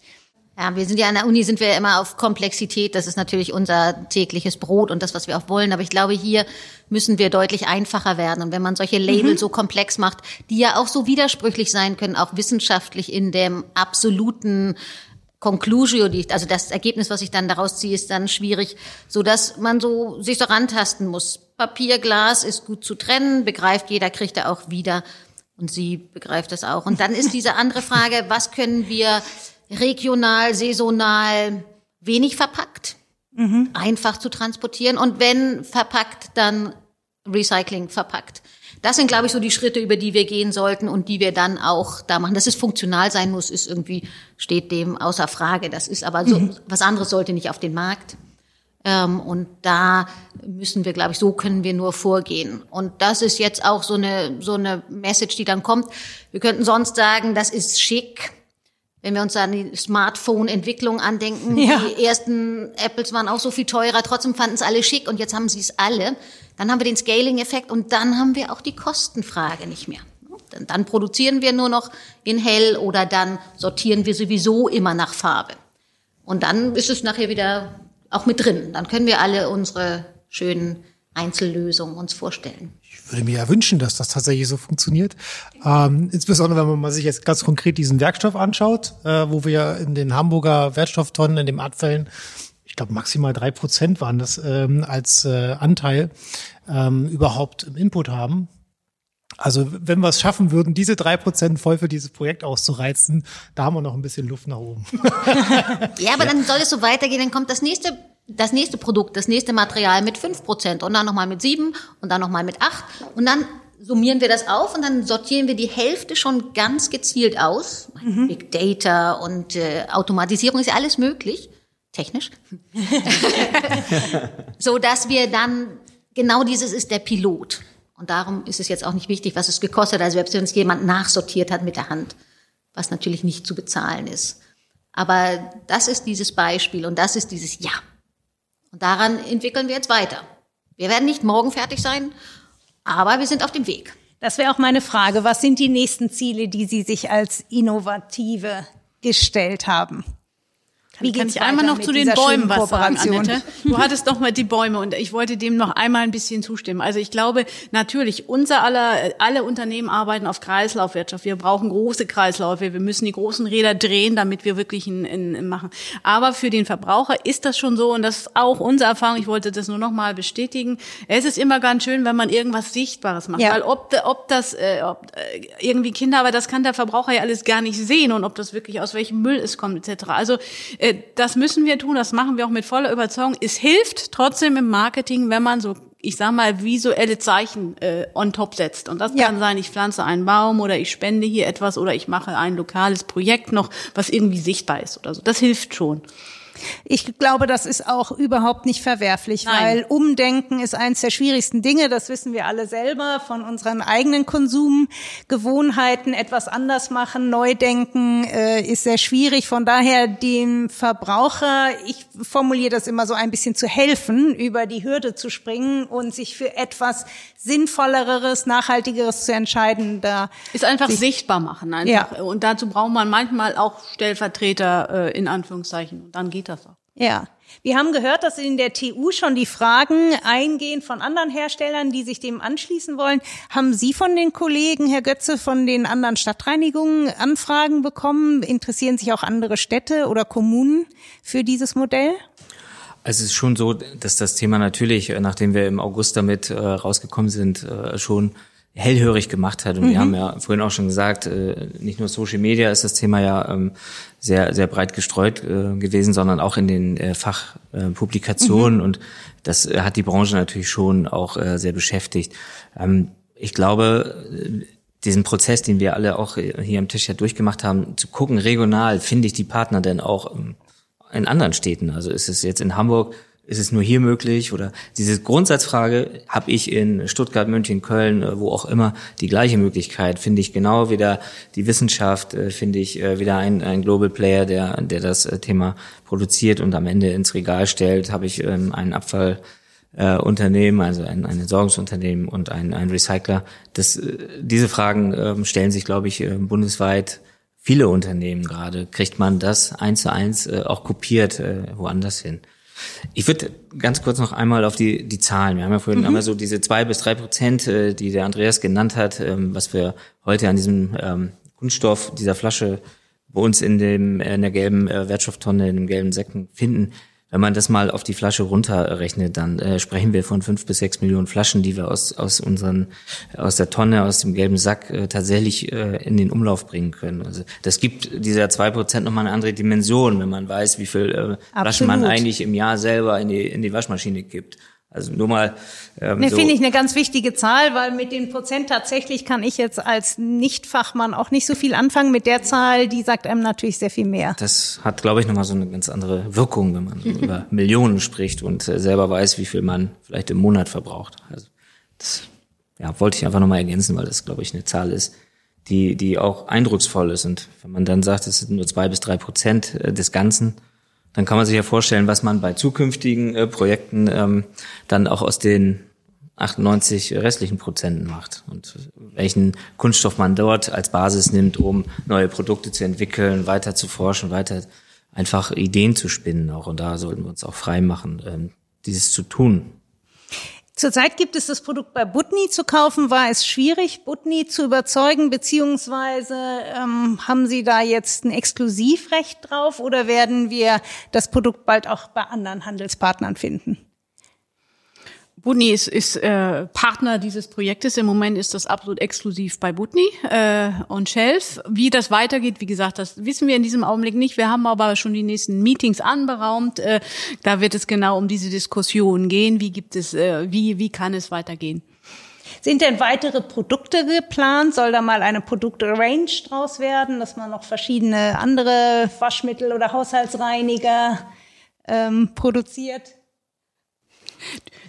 Ja, wir sind ja an der Uni, sind wir immer auf Komplexität. Das ist natürlich unser tägliches Brot und das, was wir auch wollen. Aber ich glaube, hier müssen wir deutlich einfacher werden. Und wenn man solche Label mhm. so komplex macht, die ja auch so widersprüchlich sein können, auch wissenschaftlich in dem absoluten Conclusio, die, also das Ergebnis, was ich dann daraus ziehe, ist dann schwierig, so dass man so sich so rantasten muss. Papier, Glas ist gut zu trennen, begreift jeder, kriegt er auch wieder. Und sie begreift das auch. Und dann ist diese andere Frage, was können wir regional, saisonal, wenig verpackt, mhm. einfach zu transportieren und wenn verpackt, dann Recycling verpackt. Das sind, glaube ich, so die Schritte, über die wir gehen sollten und die wir dann auch da machen. Dass es funktional sein muss, ist irgendwie, steht dem außer Frage. Das ist aber so, mhm. was anderes sollte nicht auf den Markt. Ähm, und da müssen wir, glaube ich, so können wir nur vorgehen. Und das ist jetzt auch so eine, so eine Message, die dann kommt. Wir könnten sonst sagen, das ist schick. Wenn wir uns an die Smartphone-Entwicklung andenken, ja. die ersten Apples waren auch so viel teurer, trotzdem fanden es alle schick und jetzt haben sie es alle. Dann haben wir den Scaling-Effekt und dann haben wir auch die Kostenfrage nicht mehr. Dann produzieren wir nur noch in hell oder dann sortieren wir sowieso immer nach Farbe. Und dann ist es nachher wieder auch mit drin. Dann können wir alle unsere schönen Einzellösungen uns vorstellen. Ich würde mir ja wünschen, dass das tatsächlich so funktioniert. Ähm, insbesondere, wenn man sich jetzt ganz konkret diesen Werkstoff anschaut, äh, wo wir in den Hamburger Wertstofftonnen, in den Abfällen, ich glaube maximal drei Prozent waren das ähm, als äh, Anteil ähm, überhaupt im Input haben. Also wenn wir es schaffen würden, diese drei Prozent voll für dieses Projekt auszureizen, da haben wir noch ein bisschen Luft nach oben. ja, aber dann soll es so weitergehen, dann kommt das nächste, das nächste Produkt, das nächste Material mit fünf Prozent und dann nochmal mit sieben und dann nochmal mit acht und dann summieren wir das auf und dann sortieren wir die Hälfte schon ganz gezielt aus. Mhm. Big Data und äh, Automatisierung ist ja alles möglich, technisch, so dass wir dann genau dieses ist der Pilot. Und darum ist es jetzt auch nicht wichtig, was es gekostet hat. Also selbst wenn es jemand nachsortiert hat mit der Hand, was natürlich nicht zu bezahlen ist. Aber das ist dieses Beispiel und das ist dieses Ja. Und daran entwickeln wir jetzt weiter. Wir werden nicht morgen fertig sein, aber wir sind auf dem Weg. Das wäre auch meine Frage. Was sind die nächsten Ziele, die Sie sich als innovative gestellt haben? Wie kann ich einmal noch zu den Bäumen was sagen, Annette? Du hattest doch mal die Bäume und ich wollte dem noch einmal ein bisschen zustimmen. Also ich glaube, natürlich, unser aller, alle Unternehmen arbeiten auf Kreislaufwirtschaft. Wir brauchen große Kreisläufe. Wir müssen die großen Räder drehen, damit wir wirklich ein, ein, ein machen. Aber für den Verbraucher ist das schon so und das ist auch unsere Erfahrung. Ich wollte das nur noch mal bestätigen. Es ist immer ganz schön, wenn man irgendwas Sichtbares macht. Ja. Weil ob, ob das, äh, ob, äh, irgendwie Kinder, aber das kann der Verbraucher ja alles gar nicht sehen und ob das wirklich aus welchem Müll es kommt, etc. Also äh, äh, das müssen wir tun, das machen wir auch mit voller Überzeugung. Es hilft trotzdem im Marketing, wenn man so ich sag mal, visuelle Zeichen äh, on top setzt. Und das ja. kann sein, ich pflanze einen Baum oder ich spende hier etwas oder ich mache ein lokales Projekt noch, was irgendwie sichtbar ist oder so. Das hilft schon. Ich glaube, das ist auch überhaupt nicht verwerflich, Nein. weil Umdenken ist eines der schwierigsten Dinge. Das wissen wir alle selber von unseren eigenen Konsumgewohnheiten. Etwas anders machen, neu denken äh, ist sehr schwierig. Von daher dem Verbraucher, ich formuliere das immer so ein bisschen zu helfen, über die Hürde zu springen und sich für etwas sinnvolleres, nachhaltigeres zu entscheiden. Da ist einfach sichtbar machen einfach. Ja. Und dazu braucht man manchmal auch Stellvertreter äh, in Anführungszeichen. Und dann geht das auch. Ja. Wir haben gehört, dass in der TU schon die Fragen eingehen von anderen Herstellern, die sich dem anschließen wollen. Haben Sie von den Kollegen, Herr Götze, von den anderen Stadtreinigungen Anfragen bekommen? Interessieren sich auch andere Städte oder Kommunen für dieses Modell? Also es ist schon so, dass das Thema natürlich, äh, nachdem wir im August damit äh, rausgekommen sind, äh, schon hellhörig gemacht hat. Und mhm. wir haben ja vorhin auch schon gesagt, äh, nicht nur Social Media ist das Thema ja ähm, sehr, sehr breit gestreut äh, gewesen, sondern auch in den äh, Fachpublikationen. Mhm. Und das hat die Branche natürlich schon auch sehr beschäftigt. Ähm, ich glaube, diesen Prozess, den wir alle auch hier am Tisch ja durchgemacht haben, zu gucken, regional, finde ich die Partner denn auch ähm, in anderen Städten? Also ist es jetzt in Hamburg ist es nur hier möglich? Oder diese Grundsatzfrage habe ich in Stuttgart, München, Köln, äh, wo auch immer die gleiche Möglichkeit. Finde ich genau wieder die Wissenschaft, äh, finde ich äh, wieder ein, ein Global Player, der, der das Thema produziert und am Ende ins Regal stellt. Habe ich ähm, einen Abfallunternehmen, also ein, ein Entsorgungsunternehmen und ein, ein Recycler. Das, diese Fragen ähm, stellen sich, glaube ich, bundesweit viele Unternehmen gerade. Kriegt man das eins zu eins auch kopiert woanders hin? Ich würde ganz kurz noch einmal auf die, die Zahlen. Wir haben ja vorhin mhm. einmal so diese zwei bis drei Prozent, äh, die der Andreas genannt hat, ähm, was wir heute an diesem ähm, Kunststoff, dieser Flasche bei uns in dem in der gelben äh, Wertstofftonne, in dem gelben Säcken finden. Wenn man das mal auf die Flasche runterrechnet, dann äh, sprechen wir von fünf bis sechs Millionen Flaschen, die wir aus, aus unseren, aus der Tonne, aus dem gelben Sack äh, tatsächlich äh, in den Umlauf bringen können. Also das gibt dieser zwei Prozent nochmal eine andere Dimension, wenn man weiß, wie viel äh, Flaschen man eigentlich im Jahr selber in die, in die Waschmaschine gibt. Also nur mal. Ähm, ne, so. finde ich eine ganz wichtige Zahl, weil mit den Prozent tatsächlich kann ich jetzt als Nichtfachmann auch nicht so viel anfangen. Mit der Zahl, die sagt einem natürlich sehr viel mehr. Das hat, glaube ich, nochmal so eine ganz andere Wirkung, wenn man über Millionen spricht und äh, selber weiß, wie viel man vielleicht im Monat verbraucht. Also das ja, wollte ich einfach nochmal ergänzen, weil das, glaube ich, eine Zahl ist, die, die auch eindrucksvoll ist. Und wenn man dann sagt, es sind nur zwei bis drei Prozent äh, des Ganzen, dann kann man sich ja vorstellen, was man bei zukünftigen äh, Projekten ähm, dann auch aus den 98 restlichen Prozenten macht und welchen Kunststoff man dort als Basis nimmt, um neue Produkte zu entwickeln, weiter zu forschen, weiter einfach Ideen zu spinnen auch. Und da sollten wir uns auch frei machen, ähm, dieses zu tun. Zurzeit gibt es das Produkt bei Butni zu kaufen. War es schwierig, Butni zu überzeugen, beziehungsweise ähm, haben Sie da jetzt ein Exklusivrecht drauf oder werden wir das Produkt bald auch bei anderen Handelspartnern finden? Butni ist, ist äh, Partner dieses Projektes. Im Moment ist das absolut exklusiv bei Butni äh, und Shelf. Wie das weitergeht, wie gesagt, das wissen wir in diesem Augenblick nicht. Wir haben aber schon die nächsten Meetings anberaumt. Äh, da wird es genau um diese Diskussion gehen. Wie gibt es, äh, wie wie kann es weitergehen? Sind denn weitere Produkte geplant? Soll da mal eine Produktrange draus werden, dass man noch verschiedene andere Waschmittel oder Haushaltsreiniger ähm, produziert?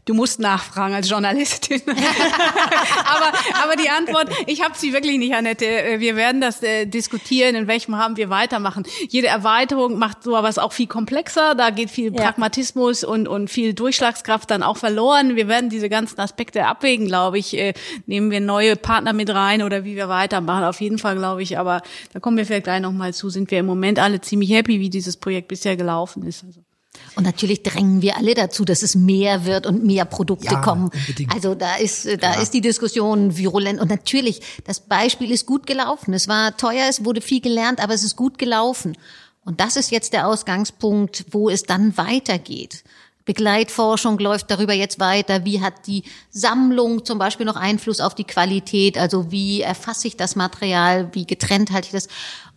Du musst nachfragen als Journalistin. aber, aber die Antwort, ich habe sie wirklich nicht, Annette. Äh, wir werden das äh, diskutieren, in welchem Rahmen wir weitermachen. Jede Erweiterung macht sowas auch viel komplexer. Da geht viel ja. Pragmatismus und, und viel Durchschlagskraft dann auch verloren. Wir werden diese ganzen Aspekte abwägen, glaube ich. Äh, nehmen wir neue Partner mit rein oder wie wir weitermachen. Auf jeden Fall, glaube ich. Aber da kommen wir vielleicht gleich nochmal zu. Sind wir im Moment alle ziemlich happy, wie dieses Projekt bisher gelaufen ist. Also. Und natürlich drängen wir alle dazu, dass es mehr wird und mehr Produkte ja, kommen. Unbedingt. Also da ist, da ja. ist die Diskussion virulent. Und natürlich, das Beispiel ist gut gelaufen. Es war teuer, es wurde viel gelernt, aber es ist gut gelaufen. Und das ist jetzt der Ausgangspunkt, wo es dann weitergeht. Begleitforschung läuft darüber jetzt weiter. Wie hat die Sammlung zum Beispiel noch Einfluss auf die Qualität? Also wie erfasse ich das Material? Wie getrennt halte ich das?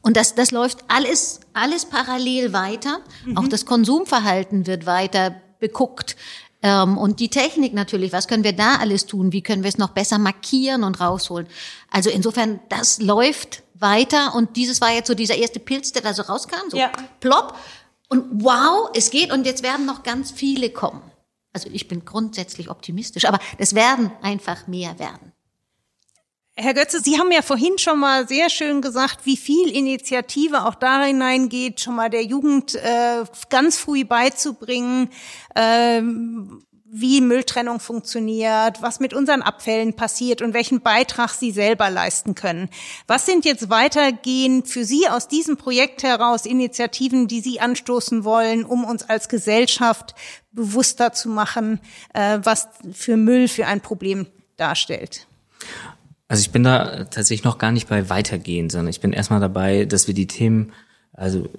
Und das, das läuft alles, alles parallel weiter. Mhm. Auch das Konsumverhalten wird weiter beguckt. Ähm, und die Technik natürlich, was können wir da alles tun? Wie können wir es noch besser markieren und rausholen? Also insofern, das läuft weiter. Und dieses war jetzt so dieser erste Pilz, der da so rauskam, so ja. plopp. Und wow, es geht. Und jetzt werden noch ganz viele kommen. Also ich bin grundsätzlich optimistisch, aber es werden einfach mehr werden. Herr Götze, Sie haben ja vorhin schon mal sehr schön gesagt, wie viel Initiative auch da hineingeht, schon mal der Jugend äh, ganz früh beizubringen, äh, wie Mülltrennung funktioniert, was mit unseren Abfällen passiert und welchen Beitrag sie selber leisten können. Was sind jetzt weitergehend für Sie aus diesem Projekt heraus Initiativen, die Sie anstoßen wollen, um uns als Gesellschaft bewusster zu machen, äh, was für Müll für ein Problem darstellt? Also ich bin da tatsächlich noch gar nicht bei weitergehen, sondern ich bin erstmal dabei, dass wir die Themen, also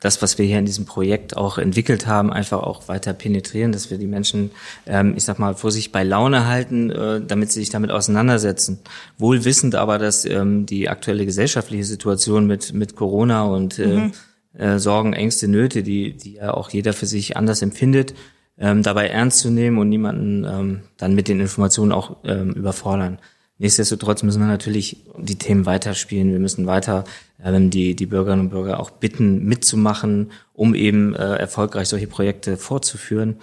das, was wir hier in diesem Projekt auch entwickelt haben, einfach auch weiter penetrieren, dass wir die Menschen, ähm, ich sag mal, vor sich bei Laune halten, äh, damit sie sich damit auseinandersetzen. Wohl wissend aber, dass ähm, die aktuelle gesellschaftliche Situation mit, mit Corona und äh, mhm. äh, Sorgen, Ängste, Nöte, die, die ja auch jeder für sich anders empfindet, ähm, dabei ernst zu nehmen und niemanden ähm, dann mit den Informationen auch ähm, überfordern. Nichtsdestotrotz müssen wir natürlich die Themen weiterspielen. Wir müssen weiter ähm, die, die Bürgerinnen und Bürger auch bitten, mitzumachen, um eben äh, erfolgreich solche Projekte fortzuführen.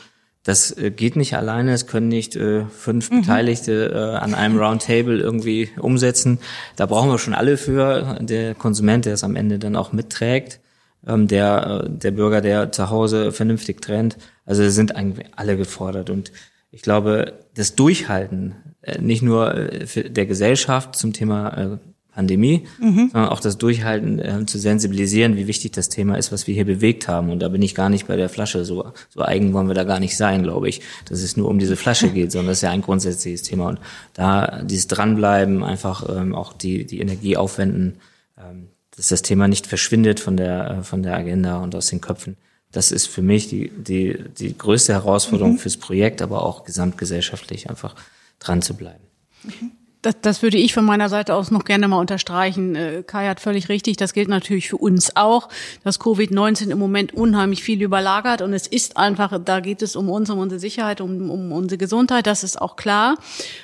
Das äh, geht nicht alleine. Es können nicht äh, fünf mhm. Beteiligte äh, an einem Roundtable irgendwie umsetzen. Da brauchen wir schon alle für. Der Konsument, der es am Ende dann auch mitträgt, ähm, der, äh, der Bürger, der zu Hause vernünftig trennt. Also sind eigentlich alle gefordert. Und ich glaube, das Durchhalten nicht nur äh, der Gesellschaft zum Thema äh, Pandemie, mhm. sondern auch das Durchhalten äh, zu sensibilisieren, wie wichtig das Thema ist, was wir hier bewegt haben. Und da bin ich gar nicht bei der Flasche. So, so eigen wollen wir da gar nicht sein, glaube ich, dass es nur um diese Flasche geht, sondern das ist ja ein grundsätzliches Thema. Und da dieses Dranbleiben, einfach ähm, auch die, die Energie aufwenden, ähm, dass das Thema nicht verschwindet von der, äh, von der Agenda und aus den Köpfen. Das ist für mich die, die, die größte Herausforderung mhm. fürs Projekt, aber auch gesamtgesellschaftlich einfach dran zu bleiben. Mhm. Das, das würde ich von meiner Seite aus noch gerne mal unterstreichen. Äh, Kai hat völlig richtig. Das gilt natürlich für uns auch, dass Covid-19 im Moment unheimlich viel überlagert und es ist einfach, da geht es um uns, um unsere Sicherheit, um, um unsere Gesundheit. Das ist auch klar.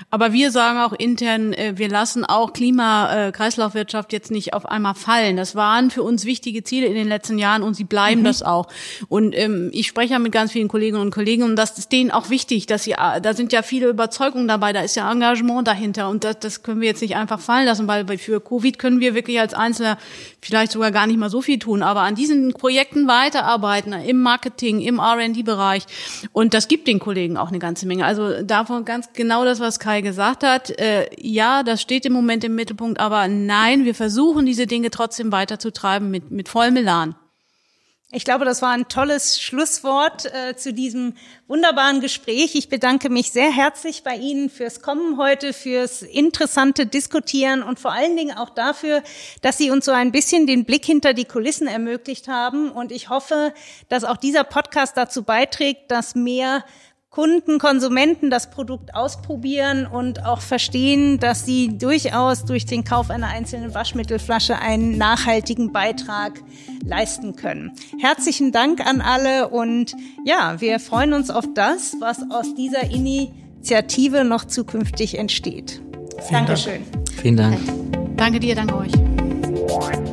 Aber wir sagen auch intern, äh, wir lassen auch Klima, äh, Kreislaufwirtschaft jetzt nicht auf einmal fallen. Das waren für uns wichtige Ziele in den letzten Jahren und sie bleiben mhm. das auch. Und ähm, ich spreche ja mit ganz vielen Kolleginnen und Kollegen und das ist denen auch wichtig, dass sie, da sind ja viele Überzeugungen dabei, da ist ja Engagement dahinter und das, das können wir jetzt nicht einfach fallen lassen, weil für Covid können wir wirklich als Einzelner vielleicht sogar gar nicht mal so viel tun, aber an diesen Projekten weiterarbeiten, im Marketing, im R&D-Bereich und das gibt den Kollegen auch eine ganze Menge. Also davon ganz genau das, was Kai gesagt hat. Äh, ja, das steht im Moment im Mittelpunkt, aber nein, wir versuchen diese Dinge trotzdem weiterzutreiben mit, mit vollem Elan. Ich glaube, das war ein tolles Schlusswort äh, zu diesem wunderbaren Gespräch. Ich bedanke mich sehr herzlich bei Ihnen fürs Kommen heute, fürs interessante Diskutieren und vor allen Dingen auch dafür, dass Sie uns so ein bisschen den Blick hinter die Kulissen ermöglicht haben. Und ich hoffe, dass auch dieser Podcast dazu beiträgt, dass mehr Kunden, Konsumenten das Produkt ausprobieren und auch verstehen, dass sie durchaus durch den Kauf einer einzelnen Waschmittelflasche einen nachhaltigen Beitrag leisten können. Herzlichen Dank an alle und ja, wir freuen uns auf das, was aus dieser Initiative noch zukünftig entsteht. Vielen Dankeschön. Dank. Vielen Dank. Danke dir, danke euch.